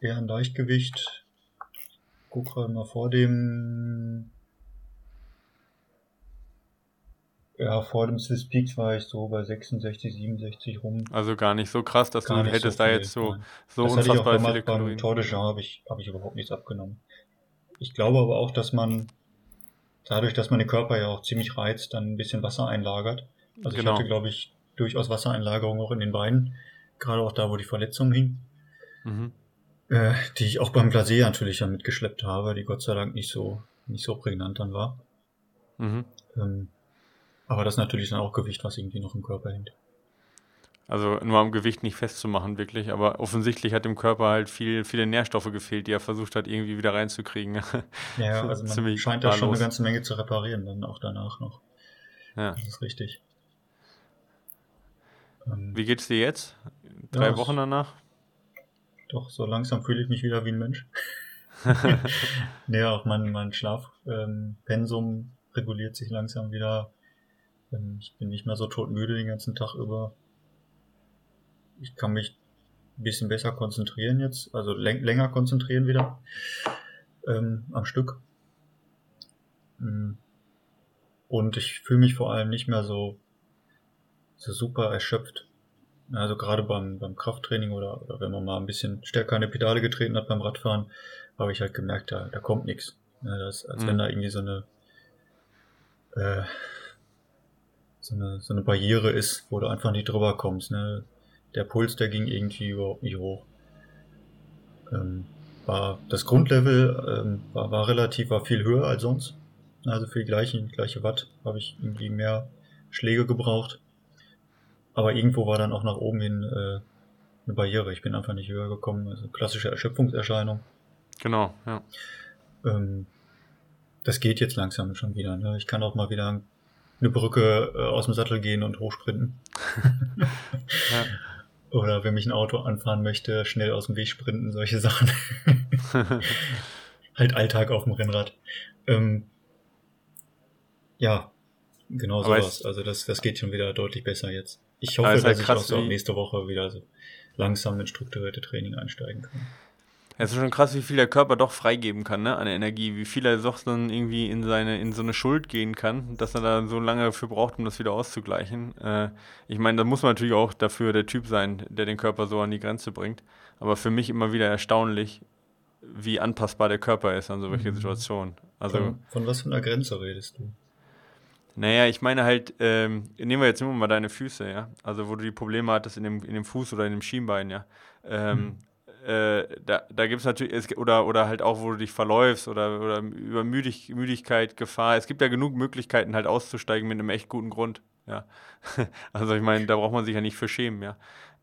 eher ein Leichtgewicht. Guck gerade mal vor dem Ja, vor dem Swiss Peaks war ich so bei 66, 67 rum. Also gar nicht so krass, dass gar du hättest so da jetzt so, so das unfassbar viele Kalorien. Beim Tour de Jean habe ich, hab ich überhaupt nichts abgenommen. Ich glaube aber auch, dass man dadurch, dass man den Körper ja auch ziemlich reizt, dann ein bisschen Wasser einlagert. Also genau. ich hatte, glaube ich, durchaus Wassereinlagerung auch in den Beinen, gerade auch da, wo die Verletzung hing. Mhm. Äh, die ich auch beim Blasé natürlich ja mitgeschleppt habe, die Gott sei Dank nicht so, nicht so prägnant dann war. Mhm. Ähm, aber das ist natürlich dann auch Gewicht, was irgendwie noch im Körper hängt. Also nur am Gewicht nicht festzumachen, wirklich. Aber offensichtlich hat dem Körper halt viel, viele Nährstoffe gefehlt, die er versucht hat, irgendwie wieder reinzukriegen. Ja, also man scheint da schon eine ganze Menge zu reparieren, dann auch danach noch. Ja. Das ist richtig. Ähm, Wie geht's dir jetzt? Drei ja, Wochen danach? Doch, so langsam fühle ich mich wieder wie ein Mensch. nee, auch mein, mein Schlafpensum ähm, reguliert sich langsam wieder ich bin nicht mehr so todmüde den ganzen Tag über. Ich kann mich ein bisschen besser konzentrieren jetzt, also länger konzentrieren wieder ähm, am Stück. Mm. Und ich fühle mich vor allem nicht mehr so, so super erschöpft. Also gerade beim, beim Krafttraining oder, oder wenn man mal ein bisschen stärker an die Pedale getreten hat beim Radfahren, habe ich halt gemerkt, da, da kommt nichts. Ja, das, als mhm. wenn da irgendwie so eine äh, so eine, so eine Barriere ist, wo du einfach nicht drüber kommst. Ne? Der Puls, der ging irgendwie überhaupt nicht hoch. Ähm, war das Grundlevel ähm, war, war relativ, war viel höher als sonst. Also für die gleichen, gleiche Watt habe ich irgendwie mehr Schläge gebraucht. Aber irgendwo war dann auch nach oben hin äh, eine Barriere. Ich bin einfach nicht höher gekommen. Also klassische Erschöpfungserscheinung. Genau, ja. Ähm, das geht jetzt langsam schon wieder. Ne? Ich kann auch mal wieder eine Brücke äh, aus dem Sattel gehen und hochsprinten. ja. Oder wenn mich ein Auto anfahren möchte, schnell aus dem Weg sprinten, solche Sachen. halt Alltag auf dem Rennrad. Ähm, ja, genau Aber sowas. Also das, das geht schon wieder deutlich besser jetzt. Ich hoffe, dass halt ich auch so nächste Woche wieder so langsam in strukturierte Training einsteigen kann. Es ist schon krass, wie viel der Körper doch freigeben kann, ne, an Energie, wie viel er doch dann irgendwie in seine, in so eine Schuld gehen kann, dass er da so lange dafür braucht, um das wieder auszugleichen. Äh, ich meine, da muss man natürlich auch dafür der Typ sein, der den Körper so an die Grenze bringt. Aber für mich immer wieder erstaunlich, wie anpassbar der Körper ist an solche mhm. Situationen. Also, von, von was für einer Grenze redest du? Naja, ich meine halt, ähm, nehmen wir jetzt nur mal deine Füße, ja. Also wo du die Probleme hattest in dem, in dem Fuß oder in dem Schienbein, ja. Ähm, mhm äh, da, da gibt es natürlich, oder, oder halt auch, wo du dich verläufst oder, oder über Müdig, Müdigkeit, Gefahr. Es gibt ja genug Möglichkeiten, halt auszusteigen mit einem echt guten Grund. Ja. Also ich meine, da braucht man sich ja nicht für schämen, ja.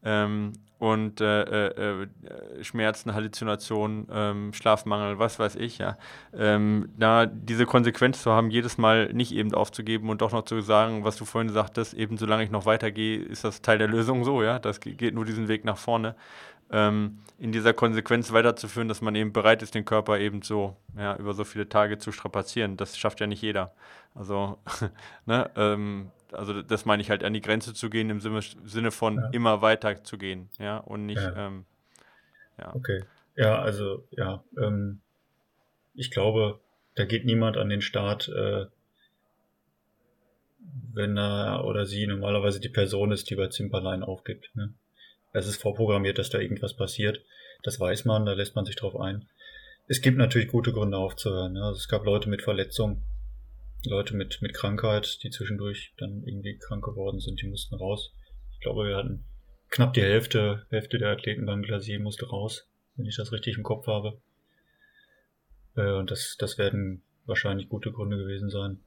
Ähm, und äh, äh, äh, Schmerzen, Halluzinationen, ähm, Schlafmangel, was weiß ich, ja. Ähm, da diese Konsequenz zu haben, jedes Mal nicht eben aufzugeben und doch noch zu sagen, was du vorhin sagtest, eben solange ich noch weitergehe, ist das Teil der Lösung so, ja. Das geht nur diesen Weg nach vorne ähm, in dieser Konsequenz weiterzuführen, dass man eben bereit ist, den Körper eben so ja, über so viele Tage zu strapazieren. Das schafft ja nicht jeder. Also, ne, ähm, also das meine ich halt, an die Grenze zu gehen im Sinne, von ja. immer weiter zu gehen, ja, und nicht, ja. Ähm, ja. Okay. Ja, also, ja, ähm, ich glaube, da geht niemand an den Start, äh, wenn er oder sie normalerweise die Person ist, die bei Zimperlein aufgibt. Ne? Es ist vorprogrammiert, dass da irgendwas passiert. Das weiß man, da lässt man sich drauf ein. es gibt natürlich gute Gründe aufzuhören. Ja. Also es gab Leute mit Verletzungen, Leute mit, mit Krankheit, die zwischendurch dann irgendwie krank geworden sind, die mussten raus. Ich glaube, wir hatten knapp die Hälfte, Hälfte der Athleten beim Glacier musste raus, wenn ich das richtig im Kopf habe. Äh, und das, das werden wahrscheinlich gute Gründe gewesen sein.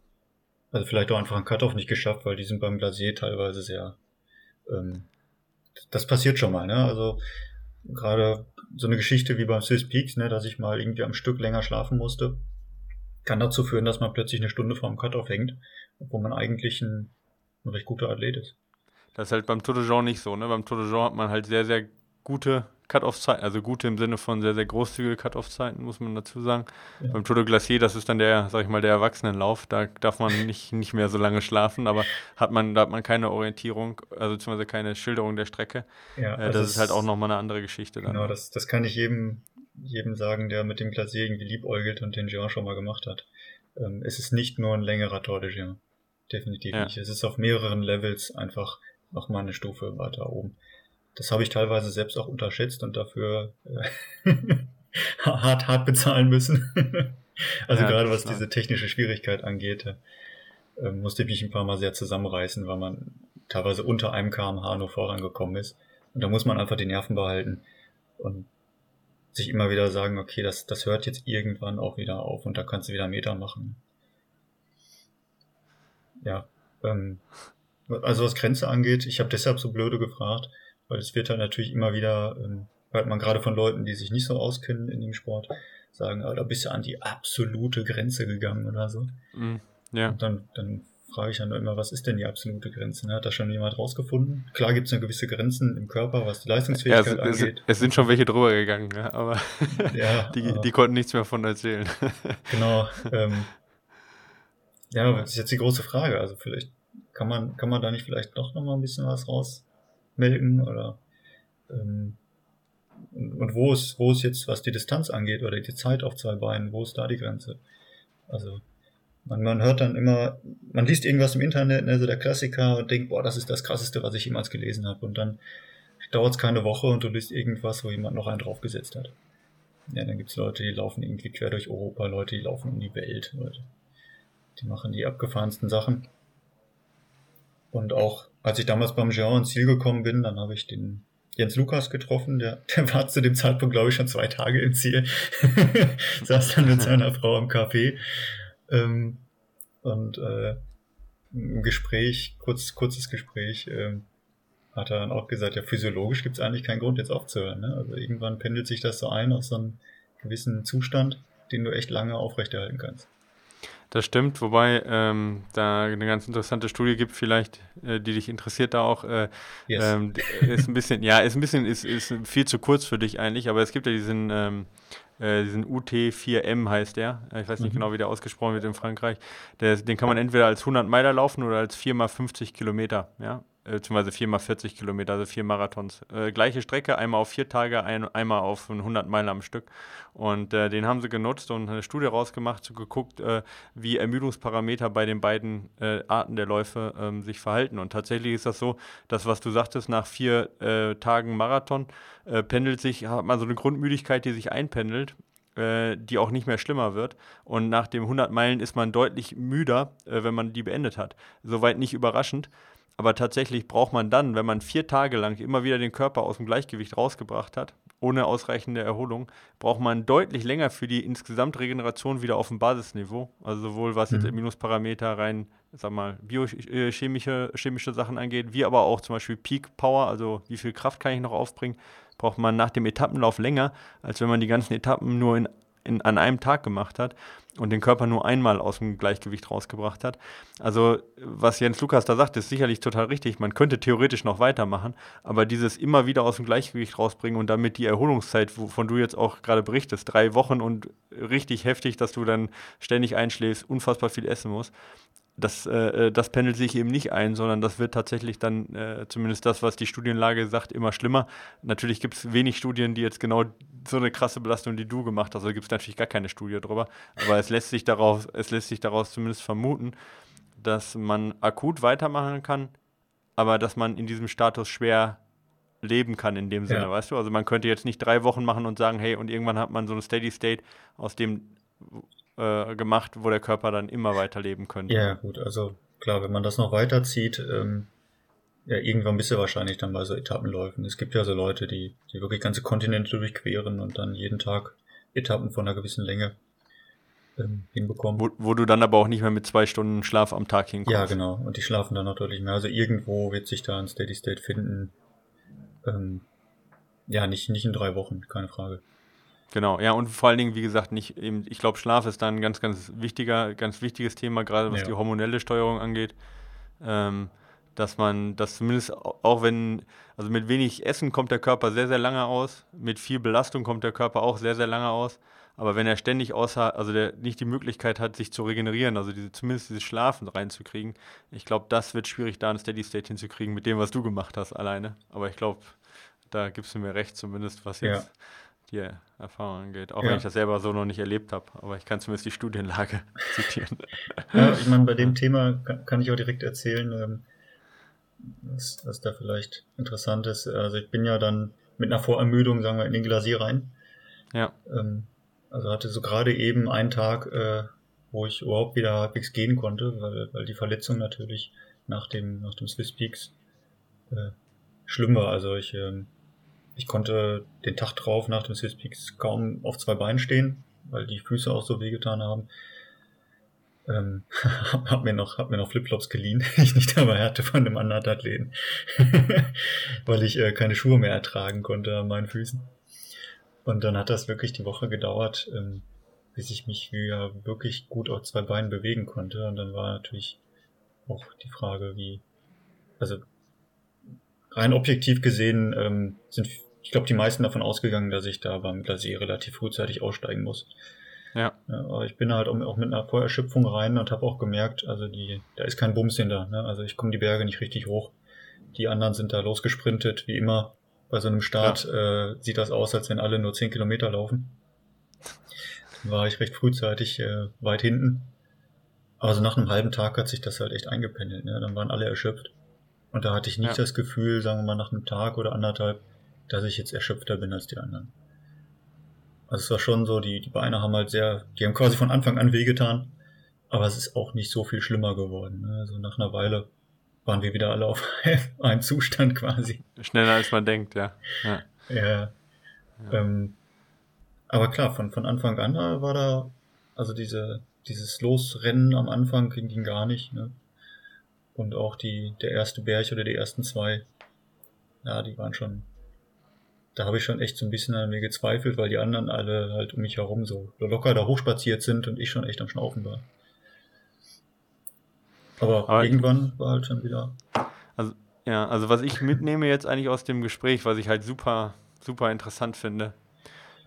Also vielleicht auch einfach ein Cut-Off nicht geschafft, weil die sind beim Glacier teilweise sehr, ähm, das passiert schon mal, ne? Also gerade so eine Geschichte wie beim Swiss Peaks, ne, dass ich mal irgendwie am Stück länger schlafen musste, kann dazu führen, dass man plötzlich eine Stunde vor dem Cut-Off hängt, obwohl man eigentlich ein, ein recht guter Athlet ist. Das ist halt beim Tour de Jean nicht so, ne? Beim Tour de Jean hat man halt sehr, sehr gute Cut-Off-Zeiten, also gute im Sinne von sehr, sehr großzügige Cut-Off-Zeiten, muss man dazu sagen. Ja. Beim Tour de Glacier, das ist dann der, sag ich mal, der Erwachsenenlauf, da darf man nicht, nicht mehr so lange schlafen, aber hat man, da hat man keine Orientierung, also beziehungsweise keine Schilderung der Strecke. Ja, äh, also das ist halt auch nochmal eine andere Geschichte dann. Genau, das, das kann ich jedem, jedem sagen, der mit dem Glacier irgendwie liebäugelt und den Jean schon mal gemacht hat. Ähm, es ist nicht nur ein längerer Tour de Jean. Definitiv ja. nicht. Es ist auf mehreren Levels einfach nochmal eine Stufe weiter oben das habe ich teilweise selbst auch unterschätzt und dafür äh, hart, hart bezahlen müssen. also ja, gerade was klar. diese technische Schwierigkeit angeht, äh, musste ich mich ein paar Mal sehr zusammenreißen, weil man teilweise unter einem kmh nur vorangekommen ist. Und da muss man einfach die Nerven behalten und sich immer wieder sagen, okay, das, das hört jetzt irgendwann auch wieder auf und da kannst du wieder Meter machen. Ja, ähm, also was Grenze angeht, ich habe deshalb so blöde gefragt, weil es wird halt natürlich immer wieder, ähm, hört man gerade von Leuten, die sich nicht so auskennen in dem Sport, sagen, ah, da bist du an die absolute Grenze gegangen oder so. Mm, ja. Und dann, dann frage ich dann immer, was ist denn die absolute Grenze? Ne? Hat da schon jemand rausgefunden? Klar gibt es eine gewisse Grenzen im Körper, was die Leistungsfähigkeit ja, es, angeht. Es, es, sind schon welche drüber gegangen, ja, aber ja, die, aber die konnten nichts mehr von erzählen. genau. Ähm, ja, das ist jetzt die große Frage. Also vielleicht kann man, kann man da nicht vielleicht doch noch mal ein bisschen was raus melken oder ähm, und, wo ist, wo ist jetzt, was die Distanz angeht oder die Zeit auf zwei Beinen, wo ist da die Grenze? Also man, man hört dann immer, man liest irgendwas im Internet, ne, so der Klassiker und denkt, boah, das ist das krasseste, was ich jemals gelesen habe. Und dann dauert es keine Woche und du liest irgendwas, wo jemand noch einen draufgesetzt hat. Ja, dann gibt's Leute, die laufen irgendwie quer durch Europa, Leute, die laufen um die Welt, Leute. Die machen die abgefahrensten Sachen. Und auch als ich damals beim Jean ins Ziel gekommen bin, dann habe ich den Jens Lukas getroffen, der, der war zu dem Zeitpunkt, glaube ich, schon zwei Tage im Ziel. Saß dann mit seiner Frau am Café. Ähm, und äh, im Gespräch, kurz, kurzes Gespräch, ähm, hat er dann auch gesagt, ja, physiologisch gibt es eigentlich keinen Grund, jetzt aufzuhören. Ne? Also irgendwann pendelt sich das so ein auf so einen gewissen Zustand, den du echt lange aufrechterhalten kannst. Das stimmt, wobei ähm, da eine ganz interessante Studie gibt, vielleicht, äh, die dich interessiert da auch. Äh, yes. ähm, ist ein bisschen, ja, ist ein bisschen, ist, ist viel zu kurz für dich eigentlich, aber es gibt ja diesen, ähm, äh, diesen UT4M heißt der. Ich weiß nicht mhm. genau, wie der ausgesprochen wird in Frankreich. Der, den kann man entweder als 100 Meiler laufen oder als 4 mal 50 Kilometer. Ja? Äh, beziehungsweise 4 mal 40 Kilometer, also vier Marathons. Äh, gleiche Strecke, einmal auf vier Tage, ein, einmal auf 100 Meilen am Stück. Und äh, den haben sie genutzt und eine Studie rausgemacht, so geguckt, äh, wie Ermüdungsparameter bei den beiden äh, Arten der Läufe ähm, sich verhalten. Und tatsächlich ist das so, dass was du sagtest, nach vier äh, Tagen Marathon pendelt sich, hat man so eine Grundmüdigkeit, die sich einpendelt die auch nicht mehr schlimmer wird. Und nach den 100 Meilen ist man deutlich müder, wenn man die beendet hat. Soweit nicht überraschend. Aber tatsächlich braucht man dann, wenn man vier Tage lang immer wieder den Körper aus dem Gleichgewicht rausgebracht hat, ohne ausreichende Erholung, braucht man deutlich länger für die insgesamt Regeneration wieder auf dem Basisniveau. Also sowohl was mhm. jetzt Minusparameter rein, sag mal, biochemische chemische Sachen angeht, wie aber auch zum Beispiel Peak Power, also wie viel Kraft kann ich noch aufbringen, braucht man nach dem Etappenlauf länger, als wenn man die ganzen Etappen nur in in, an einem Tag gemacht hat und den Körper nur einmal aus dem Gleichgewicht rausgebracht hat. Also, was Jens Lukas da sagt, ist sicherlich total richtig. Man könnte theoretisch noch weitermachen, aber dieses immer wieder aus dem Gleichgewicht rausbringen und damit die Erholungszeit, wovon du jetzt auch gerade berichtest, drei Wochen und richtig heftig, dass du dann ständig einschläfst, unfassbar viel essen musst, das, äh, äh, das pendelt sich eben nicht ein, sondern das wird tatsächlich dann, äh, zumindest das, was die Studienlage sagt, immer schlimmer. Natürlich gibt es wenig Studien, die jetzt genau so eine krasse Belastung, die du gemacht hast, also gibt es natürlich gar keine Studie drüber, aber es lässt sich daraus, es lässt sich daraus zumindest vermuten, dass man akut weitermachen kann, aber dass man in diesem Status schwer leben kann in dem Sinne, Ja. weißt du? Also man könnte jetzt nicht drei Wochen machen und sagen, hey, und irgendwann hat man so ein Steady State aus dem äh, gemacht, wo der Körper dann immer weiter leben könnte. Ja, gut, also klar, wenn man das noch weiterzieht, ähm, ja, irgendwann bist du wahrscheinlich dann bei so Etappenläufen. Es gibt ja so Leute, die, die wirklich ganze Kontinente durchqueren und dann jeden Tag Etappen von einer gewissen Länge ähm, hinbekommen. Wo, wo du dann aber auch nicht mehr mit zwei Stunden Schlaf am Tag hinkommst. Ja, genau. Und die schlafen dann noch deutlich mehr. Also irgendwo wird sich da ein Steady State finden. Ähm, ja, nicht, nicht in drei Wochen, keine Frage. Genau, ja, und vor allen Dingen, wie gesagt, nicht eben, ich glaube, Schlaf ist da ein ganz, ganz wichtiger, ganz wichtiges Thema, gerade was Ja. die hormonelle Steuerung angeht. Ähm, dass man das zumindest au- auch wenn, also mit wenig Essen kommt der Körper sehr, sehr lange aus, mit viel Belastung kommt der Körper auch sehr, sehr lange aus. Aber wenn er ständig außer, also der nicht die Möglichkeit hat, sich zu regenerieren, also diese, zumindest dieses Schlafen reinzukriegen, ich glaube, das wird schwierig, da ein Steady State hinzukriegen mit dem, was du gemacht hast alleine. Aber ich glaube, da gibst du mir recht, zumindest was jetzt die Erfahrung angeht. Auch Ja. wenn ich das selber so noch nicht erlebt habe. Aber ich kann zumindest die Studienlage zitieren. Ja, ich meine, bei dem Thema kann, ich auch direkt erzählen, ähm, was, was da vielleicht interessant ist. Also ich bin ja dann mit einer Vorermüdung, sagen wir, in den Glacier rein. Ja. Ähm, also hatte so gerade eben einen Tag, äh, wo ich überhaupt wieder halbwegs gehen konnte, weil, weil die Verletzung natürlich nach dem, nach dem Swiss Peaks äh, schlimm war. Also ich, ähm, ich konnte den Tag drauf nach dem Swiss Peaks kaum auf zwei Beinen stehen, weil die Füße auch so wehgetan haben. Ähm, hab mir noch, hab mir noch Flipflops geliehen, die ich nicht dabei hatte von einem anderen Athleten, weil ich äh, keine Schuhe mehr ertragen konnte an meinen Füßen. Und dann hat das wirklich die Woche gedauert, ähm, bis ich mich wieder wirklich gut auf zwei Beinen bewegen konnte. Und dann war natürlich auch die Frage, wie, also rein objektiv gesehen ähm, sind, ich glaube, die meisten davon ausgegangen, dass ich da beim Glacier relativ frühzeitig aussteigen muss. Ja. Ja, aber ich bin halt auch mit einer Vorerschöpfung rein und habe auch gemerkt, also die, da ist kein Bums hinter. Ne? Also ich komme die Berge nicht richtig hoch. Die anderen sind da losgesprintet, wie immer. Bei so einem Start äh, sieht das aus, als wenn alle nur 10 Kilometer laufen. War ich recht frühzeitig äh, weit hinten. Aber so nach einem halben Tag hat sich das halt echt eingependelt. Ne? Dann waren alle erschöpft. Und da hatte ich nicht Ja. das Gefühl, sagen wir mal nach einem Tag oder anderthalb, dass ich jetzt erschöpfter bin als die anderen. Also es war schon so, die, die Beine haben halt sehr, die haben quasi von Anfang an wehgetan, aber es ist auch nicht so viel schlimmer geworden. Ne? Also nach einer Weile waren wir wieder alle auf einem Zustand quasi. Schneller als man denkt, ja. ja. Ja. Ähm, aber klar, von, von Anfang an war da, also diese, dieses Losrennen am Anfang ging, ging gar nicht. Ne? Und auch die, der erste Berg oder die ersten zwei, ja, die waren schon, da habe ich schon echt so ein bisschen an mir gezweifelt, weil die anderen alle halt um mich herum so locker da hochspaziert sind und ich schon echt am Schnaufen war. Aber, Aber- irgendwann war halt schon wieder, Ja, also was ich mitnehme jetzt eigentlich aus dem Gespräch, was ich halt super, super interessant finde,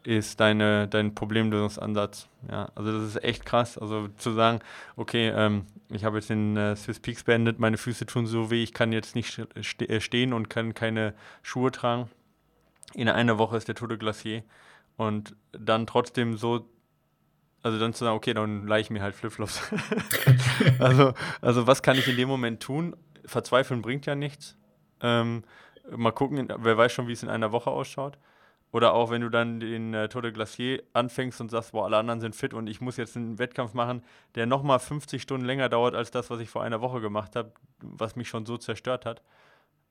ist deine, dein Problemlösungsansatz. Ja, also das ist echt krass. Also zu sagen, okay, ähm, ich habe jetzt den äh, Swiss Peaks beendet, meine Füße tun so weh, ich kann jetzt nicht ste äh, stehen und kann keine Schuhe tragen. In einer Woche ist der Tour de Glacier und dann trotzdem so, also dann zu sagen, okay, dann leihe ich mir halt Flipflops. also, also was kann ich in dem Moment tun? Verzweifeln bringt ja nichts. Ähm, mal gucken, wer weiß schon, wie es in einer Woche ausschaut. Oder auch wenn du dann den äh, Tour de Glacier anfängst und sagst, boah, alle anderen sind fit und ich muss jetzt einen Wettkampf machen, der nochmal 50 Stunden länger dauert als das, was ich vor einer Woche gemacht habe, was mich schon so zerstört hat.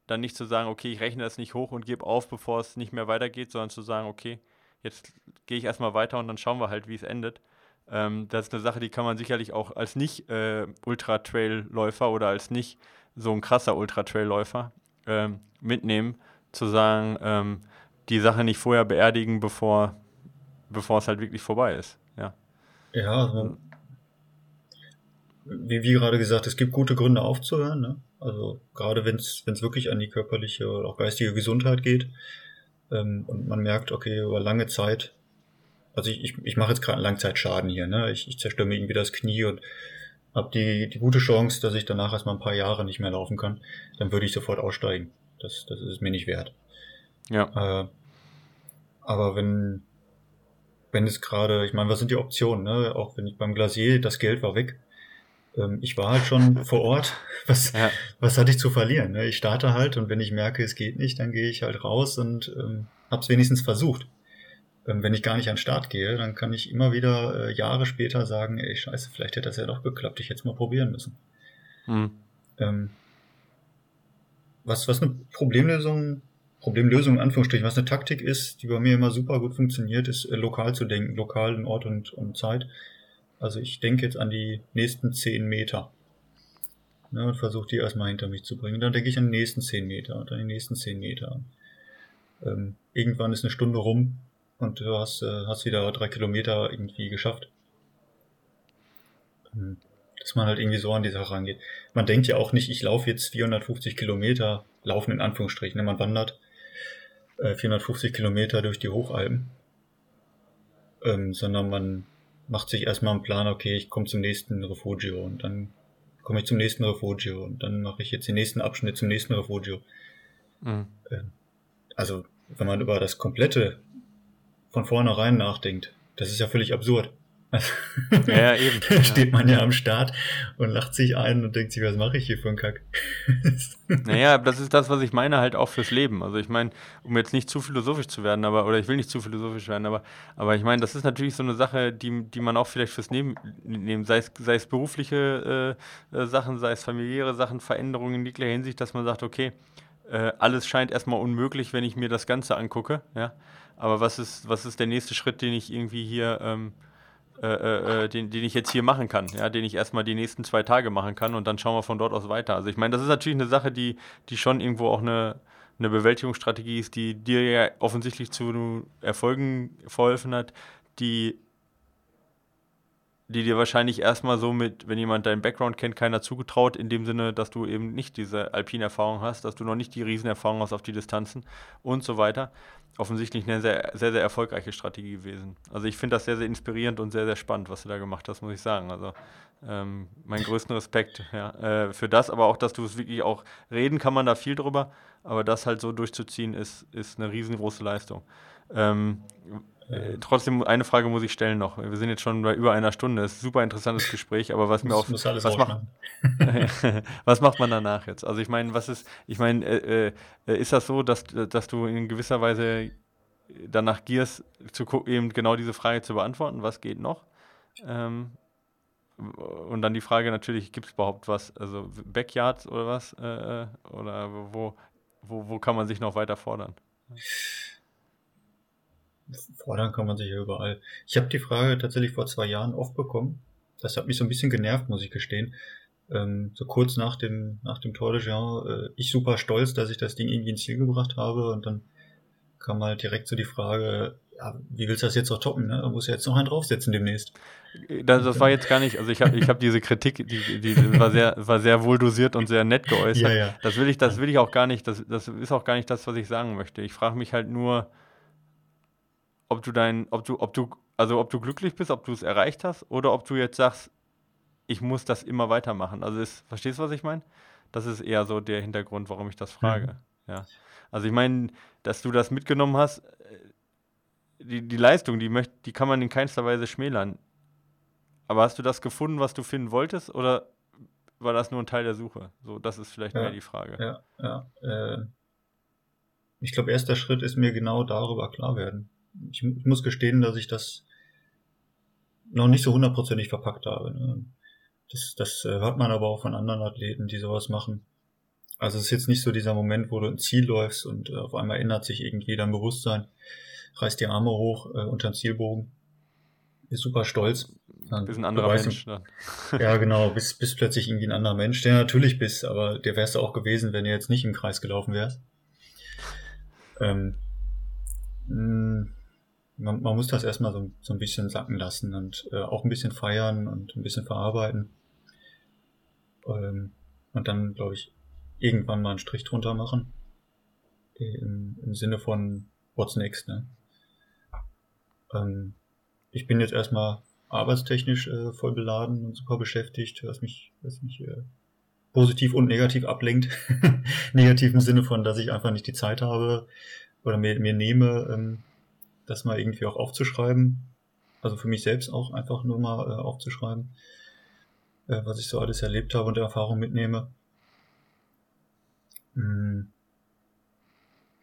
Dann nicht zu sagen, okay, ich rechne das nicht hoch und gebe auf, bevor es nicht mehr weitergeht, sondern zu sagen, okay, jetzt gehe ich erstmal weiter und dann schauen wir halt, wie es endet. Ähm, das ist eine Sache, die kann man sicherlich auch als nicht äh, Ultra-Trail-Läufer oder als nicht so ein krasser Ultra-Trail-Läufer ähm, mitnehmen, zu sagen, ähm, die Sache nicht vorher beerdigen, bevor, bevor es halt wirklich vorbei ist. Ja. ja, also, wie, wie gerade gesagt, es gibt gute Gründe aufzuhören. Ne? Also gerade wenn es wirklich an die körperliche oder auch geistige Gesundheit geht ähm, und man merkt, okay, über lange Zeit, also ich, ich, ich mache jetzt gerade einen Langzeitschaden hier, ne? ich, ich zerstöre mir irgendwie das Knie und habe die, die gute Chance, dass ich danach erstmal ein paar Jahre nicht mehr laufen kann, dann würde ich sofort aussteigen. Das, das ist mir nicht wert. Ja. Äh, aber wenn, wenn es gerade, ich meine, was sind die Optionen, ne? Auch wenn ich beim Glacier, das Geld war weg. ähm, ich war halt schon vor Ort. Was, ja. was hatte ich zu verlieren? Ne? Ich starte halt und wenn ich merke, es geht nicht, dann gehe ich halt raus und ähm, habe es wenigstens versucht. Ähm, wenn ich gar nicht an den Start gehe, dann kann ich immer wieder äh, Jahre später sagen, ey, scheiße, vielleicht hätte das ja doch geklappt, ich hätte es mal probieren müssen. Mhm. Ähm, was, was eine Problemlösung, Problemlösung in Anführungsstrichen, was eine Taktik ist, die bei mir immer super gut funktioniert, ist äh, lokal zu denken, lokal in Ort und, und Zeit. Also ich denke jetzt an die nächsten zehn Meter. Ne, und versuche die erstmal hinter mich zu bringen. Dann denke ich an die nächsten zehn Meter und an die nächsten zehn Meter. Ähm, irgendwann ist eine Stunde rum und du hast, äh, hast wieder drei Kilometer irgendwie geschafft. Ähm, dass man halt irgendwie so an die Sache rangeht. Man denkt ja auch nicht, ich laufe jetzt 450 Kilometer, laufen in Anführungsstrichen, ne? man wandert äh, 450 Kilometer durch die Hochalpen, ähm, sondern man macht sich erstmal einen Plan, okay, ich komme zum nächsten Refugio und dann komme ich zum nächsten Refugio und dann mache ich jetzt den nächsten Abschnitt zum nächsten Refugio. Mhm. Ähm, also, wenn man über das komplette von vornherein nachdenkt, das ist ja völlig absurd. Ja, ja eben. da steht man ja am Start und lacht sich ein und denkt sich, was mache ich hier für einen Kack? naja, das ist das, was ich meine, halt auch fürs Leben. Also ich meine, um jetzt nicht zu philosophisch zu werden, aber, oder ich will nicht zu philosophisch werden, aber, aber ich meine, das ist natürlich so eine Sache, die, die man auch vielleicht fürs Leben nehmen, sei es, sei es berufliche äh, äh, Sachen, sei es familiäre Sachen, Veränderungen in jeglicher Hinsicht, dass man sagt, okay, äh, alles scheint erstmal unmöglich, wenn ich mir das Ganze angucke, ja. Aber was ist, was ist der nächste Schritt, den ich irgendwie hier ähm, äh, äh, äh, den, den ich jetzt hier machen kann, ja, den ich erstmal die nächsten zwei Tage machen kann und dann schauen wir von dort aus weiter. Also ich meine, das ist natürlich eine Sache, die, die schon irgendwo auch eine, eine Bewältigungsstrategie ist, die dir ja offensichtlich zu Erfolgen verholfen hat, die, die dir wahrscheinlich erstmal so mit, wenn jemand deinen Background kennt, keiner zugetraut, in dem Sinne, dass du eben nicht diese Alpine-Erfahrung hast, dass du noch nicht die Riesenerfahrung hast auf die Distanzen und so weiter offensichtlich eine sehr, sehr, sehr erfolgreiche Strategie gewesen. Also ich finde das sehr, sehr inspirierend und sehr, sehr spannend, was du da gemacht hast, muss ich sagen. Also ähm, meinen größten Respekt ja, äh, für das, aber auch, dass du es wirklich auch reden kann man da viel drüber, aber das halt so durchzuziehen ist, ist eine riesengroße Leistung. Ähm, äh, trotzdem, eine Frage muss ich stellen noch. Wir sind jetzt schon bei über einer Stunde. Das ist ein super interessantes Gespräch, aber was mir auch. Muss alles was, macht, was macht man danach jetzt? Also ich meine, was ist, ich meine, äh, äh, ist das so, dass, dass du in gewisser Weise danach gierst, zu eben genau diese Frage zu beantworten, was geht noch? Ähm, und dann die Frage natürlich, gibt es überhaupt was, also Backyards oder was? Äh, äh, oder wo, wo, wo kann man sich noch weiter fordern? Fordern kann man sich ja überall. Ich habe die Frage tatsächlich vor zwei Jahren oft bekommen. Das hat mich so ein bisschen genervt, muss ich gestehen. Ähm, so kurz nach dem, nach dem Tour de Jean, äh, ich super stolz, dass ich das Ding irgendwie ins Ziel gebracht habe und dann kam halt direkt so die Frage, ja, wie willst du das jetzt noch toppen? Ne? Da muss ja jetzt noch einen draufsetzen demnächst. Das, das war jetzt gar nicht, also ich habe ich hab diese Kritik, die, die war, sehr, war sehr wohl dosiert und sehr nett geäußert. Ja, ja. Das will ich, das will ich auch gar nicht, das, das ist auch gar nicht das, was ich sagen möchte. Ich frage mich halt nur, ob du dein, ob du, ob du, also ob du glücklich bist, ob du es erreicht hast, oder ob du jetzt sagst, ich muss das immer weitermachen. Also ist, verstehst du, was ich meine? Das ist eher so der Hintergrund, warum ich das frage. Mhm. Ja. Also ich meine, dass du das mitgenommen hast, äh, die, die Leistung, die, möcht, die kann man in keinster Weise schmälern. Aber hast du das gefunden, was du finden wolltest, oder war das nur ein Teil der Suche? So, das ist vielleicht ja, mehr die Frage. Ja, ja. Äh, ich glaube, erster Schritt ist mir genau darüber klar werden ich, ich muss gestehen, dass ich das noch nicht so hundertprozentig verpackt habe. Ne? Das, das äh, hört man aber auch von anderen Athleten, die sowas machen. Also es ist jetzt nicht so dieser Moment, wo du ein Ziel läufst und äh, auf einmal ändert sich irgendwie dein Bewusstsein, reißt die Arme hoch äh, unter den Zielbogen, ist super stolz. Dann bist ein anderer Mensch. Dann. Ja, genau, bist, bist plötzlich irgendwie ein anderer Mensch, der natürlich bist, aber der wärst du auch gewesen, wenn du jetzt nicht im Kreis gelaufen wärst. Ähm, mh, mm, man, man muss das erstmal so, so ein bisschen sacken lassen und äh, auch ein bisschen feiern und ein bisschen verarbeiten. Ähm, und dann, glaube ich, irgendwann mal einen Strich drunter machen. Im, im Sinne von What's next, ne? Ähm, ich bin jetzt erstmal arbeitstechnisch äh, voll beladen und super beschäftigt, was mich, was mich äh, positiv und negativ ablenkt. negativ im Sinne von, dass ich einfach nicht die Zeit habe oder mir, mir nehme, ähm, das mal irgendwie auch aufzuschreiben. Also für mich selbst auch einfach nur mal äh, aufzuschreiben. äh, was ich so alles erlebt habe und Erfahrung mitnehme. Hm.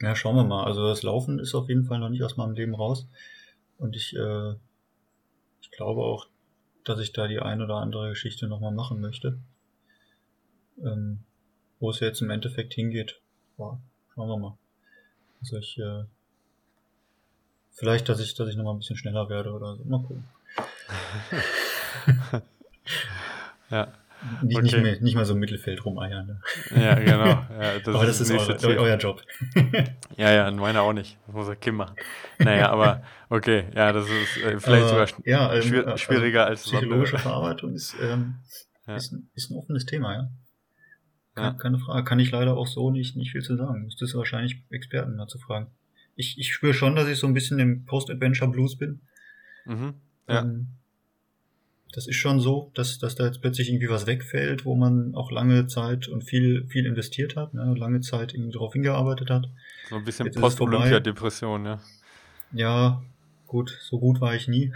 Ja, schauen wir mal. Also das Laufen ist auf jeden Fall noch nicht aus meinem Leben raus. Und ich, äh, ich glaube auch, dass ich da die ein oder andere Geschichte nochmal machen möchte. Ähm, wo es jetzt im Endeffekt hingeht, boah, schauen wir mal. Also ich, äh, vielleicht, dass ich, dass ich nochmal ein bisschen schneller werde oder so. Mal gucken. ja. Nicht, okay. nicht, mehr, nicht mal so im Mittelfeld rumeiern. Ne? Ja, genau. Ja, das aber das ist, eure, euer Job. ja, ja, meiner auch nicht. Das muss er Kim machen. Naja, aber okay, ja, das ist äh, vielleicht sogar ja, ähm, schwier also schwieriger als Psychologische Verarbeitung ist, ähm, ja. ist, ist, ein offenes Thema, ja. Keine, keine, Frage. Kann ich leider auch so nicht, nicht viel zu sagen. Müsstest du wahrscheinlich Experten mal zu fragen. Ich, ich spüre schon, dass ich so ein bisschen im Post-Adventure Blues bin. Mhm. Ja. Ähm, das ist schon so, dass, dass da jetzt plötzlich irgendwie was wegfällt, wo man auch lange Zeit und viel, viel investiert hat, ne, lange Zeit irgendwie darauf hingearbeitet hat. So ein bisschen Post-Olympia-Depression, ja. Ja, gut, so gut war ich nie.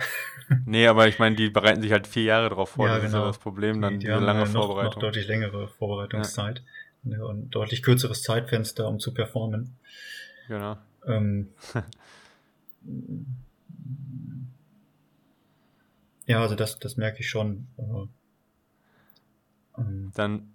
nee, aber ich meine, die bereiten sich halt vier Jahre drauf vor, ja, das genau. ist ja das Problem, dann die, die diese lange noch, Vorbereitung. Noch deutlich längere Vorbereitungszeit ja. und deutlich kürzeres Zeitfenster, um zu performen. Genau. Ähm, Ja, also das, das merke ich schon. Ähm, dann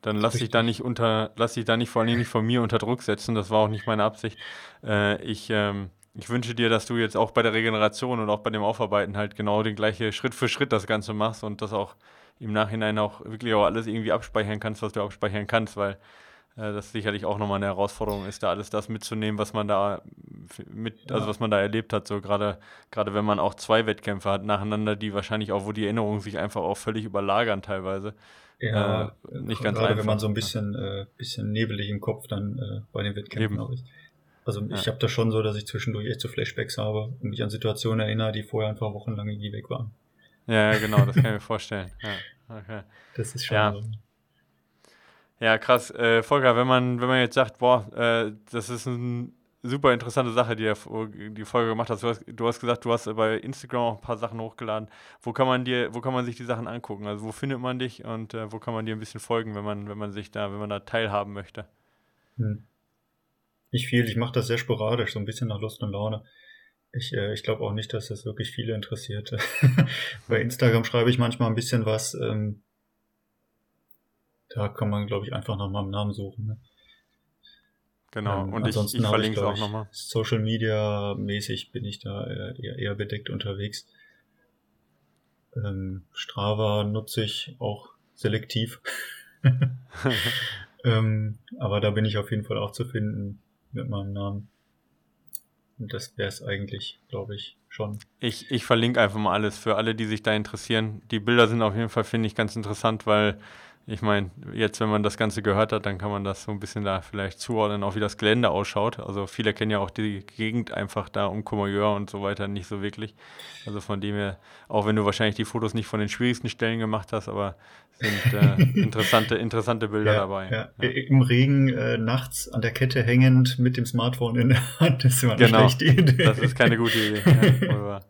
dann lass dich da nicht unter, lass dich da nicht vor allem nicht von mir unter Druck setzen. Das war auch nicht meine Absicht. Äh, ich, ähm, ich wünsche dir, dass du jetzt auch bei der Regeneration und auch bei dem Aufarbeiten halt genau den gleichen Schritt für Schritt das Ganze machst und das auch im Nachhinein auch wirklich auch alles irgendwie abspeichern kannst, was du abspeichern kannst, weil das sicherlich auch nochmal eine Herausforderung ist, da alles das mitzunehmen, was man da mit, also was man da erlebt hat. So gerade, gerade wenn man auch zwei Wettkämpfe hat nacheinander, die wahrscheinlich auch, wo die Erinnerungen sich einfach auch völlig überlagern teilweise. Ja, äh, nicht ganz gerade einfach. wenn man so ein bisschen, äh, bisschen nebelig im Kopf dann äh, bei den Wettkämpfen auch ist. Also ja. ich habe das schon so, dass ich zwischendurch echt so Flashbacks habe und mich an Situationen erinnere, die vorher einfach wochenlang irgendwie weg waren. Ja, genau, das kann ich mir vorstellen. Ja, okay. Das ist schon ja. so. Ja, krass. Äh, Volker, wenn man, wenn man jetzt sagt, boah, äh, das ist eine super interessante Sache, die die Folge gemacht hast. Du, hast. du hast gesagt, du hast bei Instagram auch ein paar Sachen hochgeladen. Wo kann man dir, wo kann man sich die Sachen angucken? Also wo findet man dich und äh, wo kann man dir ein bisschen folgen, wenn man, wenn man sich da, wenn man da teilhaben möchte? Hm. Nicht viel, ich mache das sehr sporadisch, so ein bisschen nach Lust und Laune. Ich, äh, ich glaube auch nicht, dass das wirklich viele interessiert. bei Instagram schreibe ich manchmal ein bisschen was. Ähm, da kann man, glaube ich, einfach nach meinem Namen suchen. Ne? Genau, ähm, und ich, ich verlinke es auch nochmal. Social Media mäßig bin ich da eher, eher bedeckt unterwegs. Ähm, Strava nutze ich auch selektiv. ähm, aber da bin ich auf jeden Fall auch zu finden mit meinem Namen. Und das wäre es eigentlich, glaube ich, schon. Ich, ich verlinke einfach mal alles für alle, die sich da interessieren. Die Bilder sind auf jeden Fall, finde ich, ganz interessant, weil ich meine, jetzt, wenn man das Ganze gehört hat, dann kann man das so ein bisschen da vielleicht zuordnen, auch wie das Gelände ausschaut. Also viele kennen ja auch die Gegend einfach da um Courmayeur und so weiter nicht so wirklich. Also von dem her, auch wenn du wahrscheinlich die Fotos nicht von den schwierigsten Stellen gemacht hast, aber sind äh, interessante, interessante Bilder ja, dabei. Ja. Ja. Im Regen äh, nachts an der Kette hängend mit dem Smartphone in der Hand, das ist immer eine genau, schlechte Idee. Das ist keine gute Idee. Ja,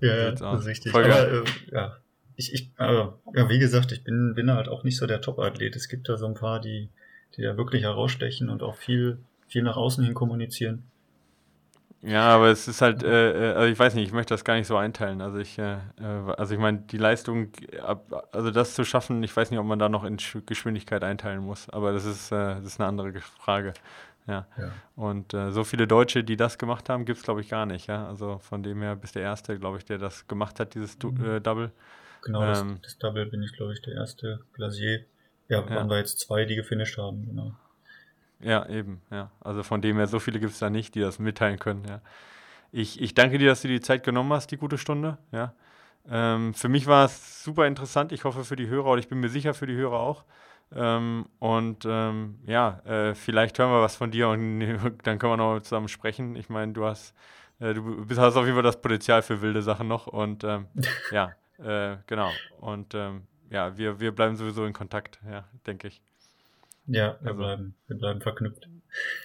ja das ist richtig. Aber, äh, ja, ich, ich also, ja, wie gesagt, ich bin, bin halt auch nicht so der Top-Athlet. Es gibt da so ein paar, die, die da wirklich herausstechen und auch viel, viel nach außen hin kommunizieren. Ja, aber es ist halt, äh, äh also ich weiß nicht, ich möchte das gar nicht so einteilen. Also ich, äh, äh also ich meine, die Leistung, also das zu schaffen, ich weiß nicht, ob man da noch in Geschwindigkeit einteilen muss, aber das ist, äh, das ist eine andere Frage. Ja. ja. Und äh, so viele Deutsche, die das gemacht haben, gibt es, glaube ich, gar nicht. Ja? Also von dem her bist der Erste, glaube ich, der das gemacht hat, dieses du mhm. Double. Genau, das, ähm, das Double bin ich, glaube ich, der erste Glasier. Ja, waren ja. da jetzt zwei, die gefinisht haben, genau. Ja, eben, ja. Also von dem her, so viele gibt es da nicht, die das mitteilen können, ja. Ich, ich danke dir, dass du die Zeit genommen hast, die gute Stunde, ja. Ähm, für mich war es super interessant. Ich hoffe für die Hörer, und ich bin mir sicher für die Hörer auch. Ähm, und ähm, ja, äh, vielleicht hören wir was von dir und dann können wir noch zusammen sprechen. Ich meine, du hast, äh, du hast auf jeden Fall das Potenzial für wilde Sachen noch und ähm, ja, äh, genau. Und ähm, ja, wir, wir bleiben sowieso in Kontakt, ja, denke ich. Ja, wir, also, bleiben, wir bleiben verknüpft.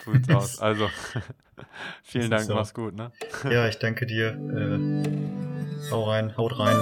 So sieht's aus. Also, vielen Dank, so. mach's gut. Ne? Ja, ich danke dir. Äh, hau rein, haut rein.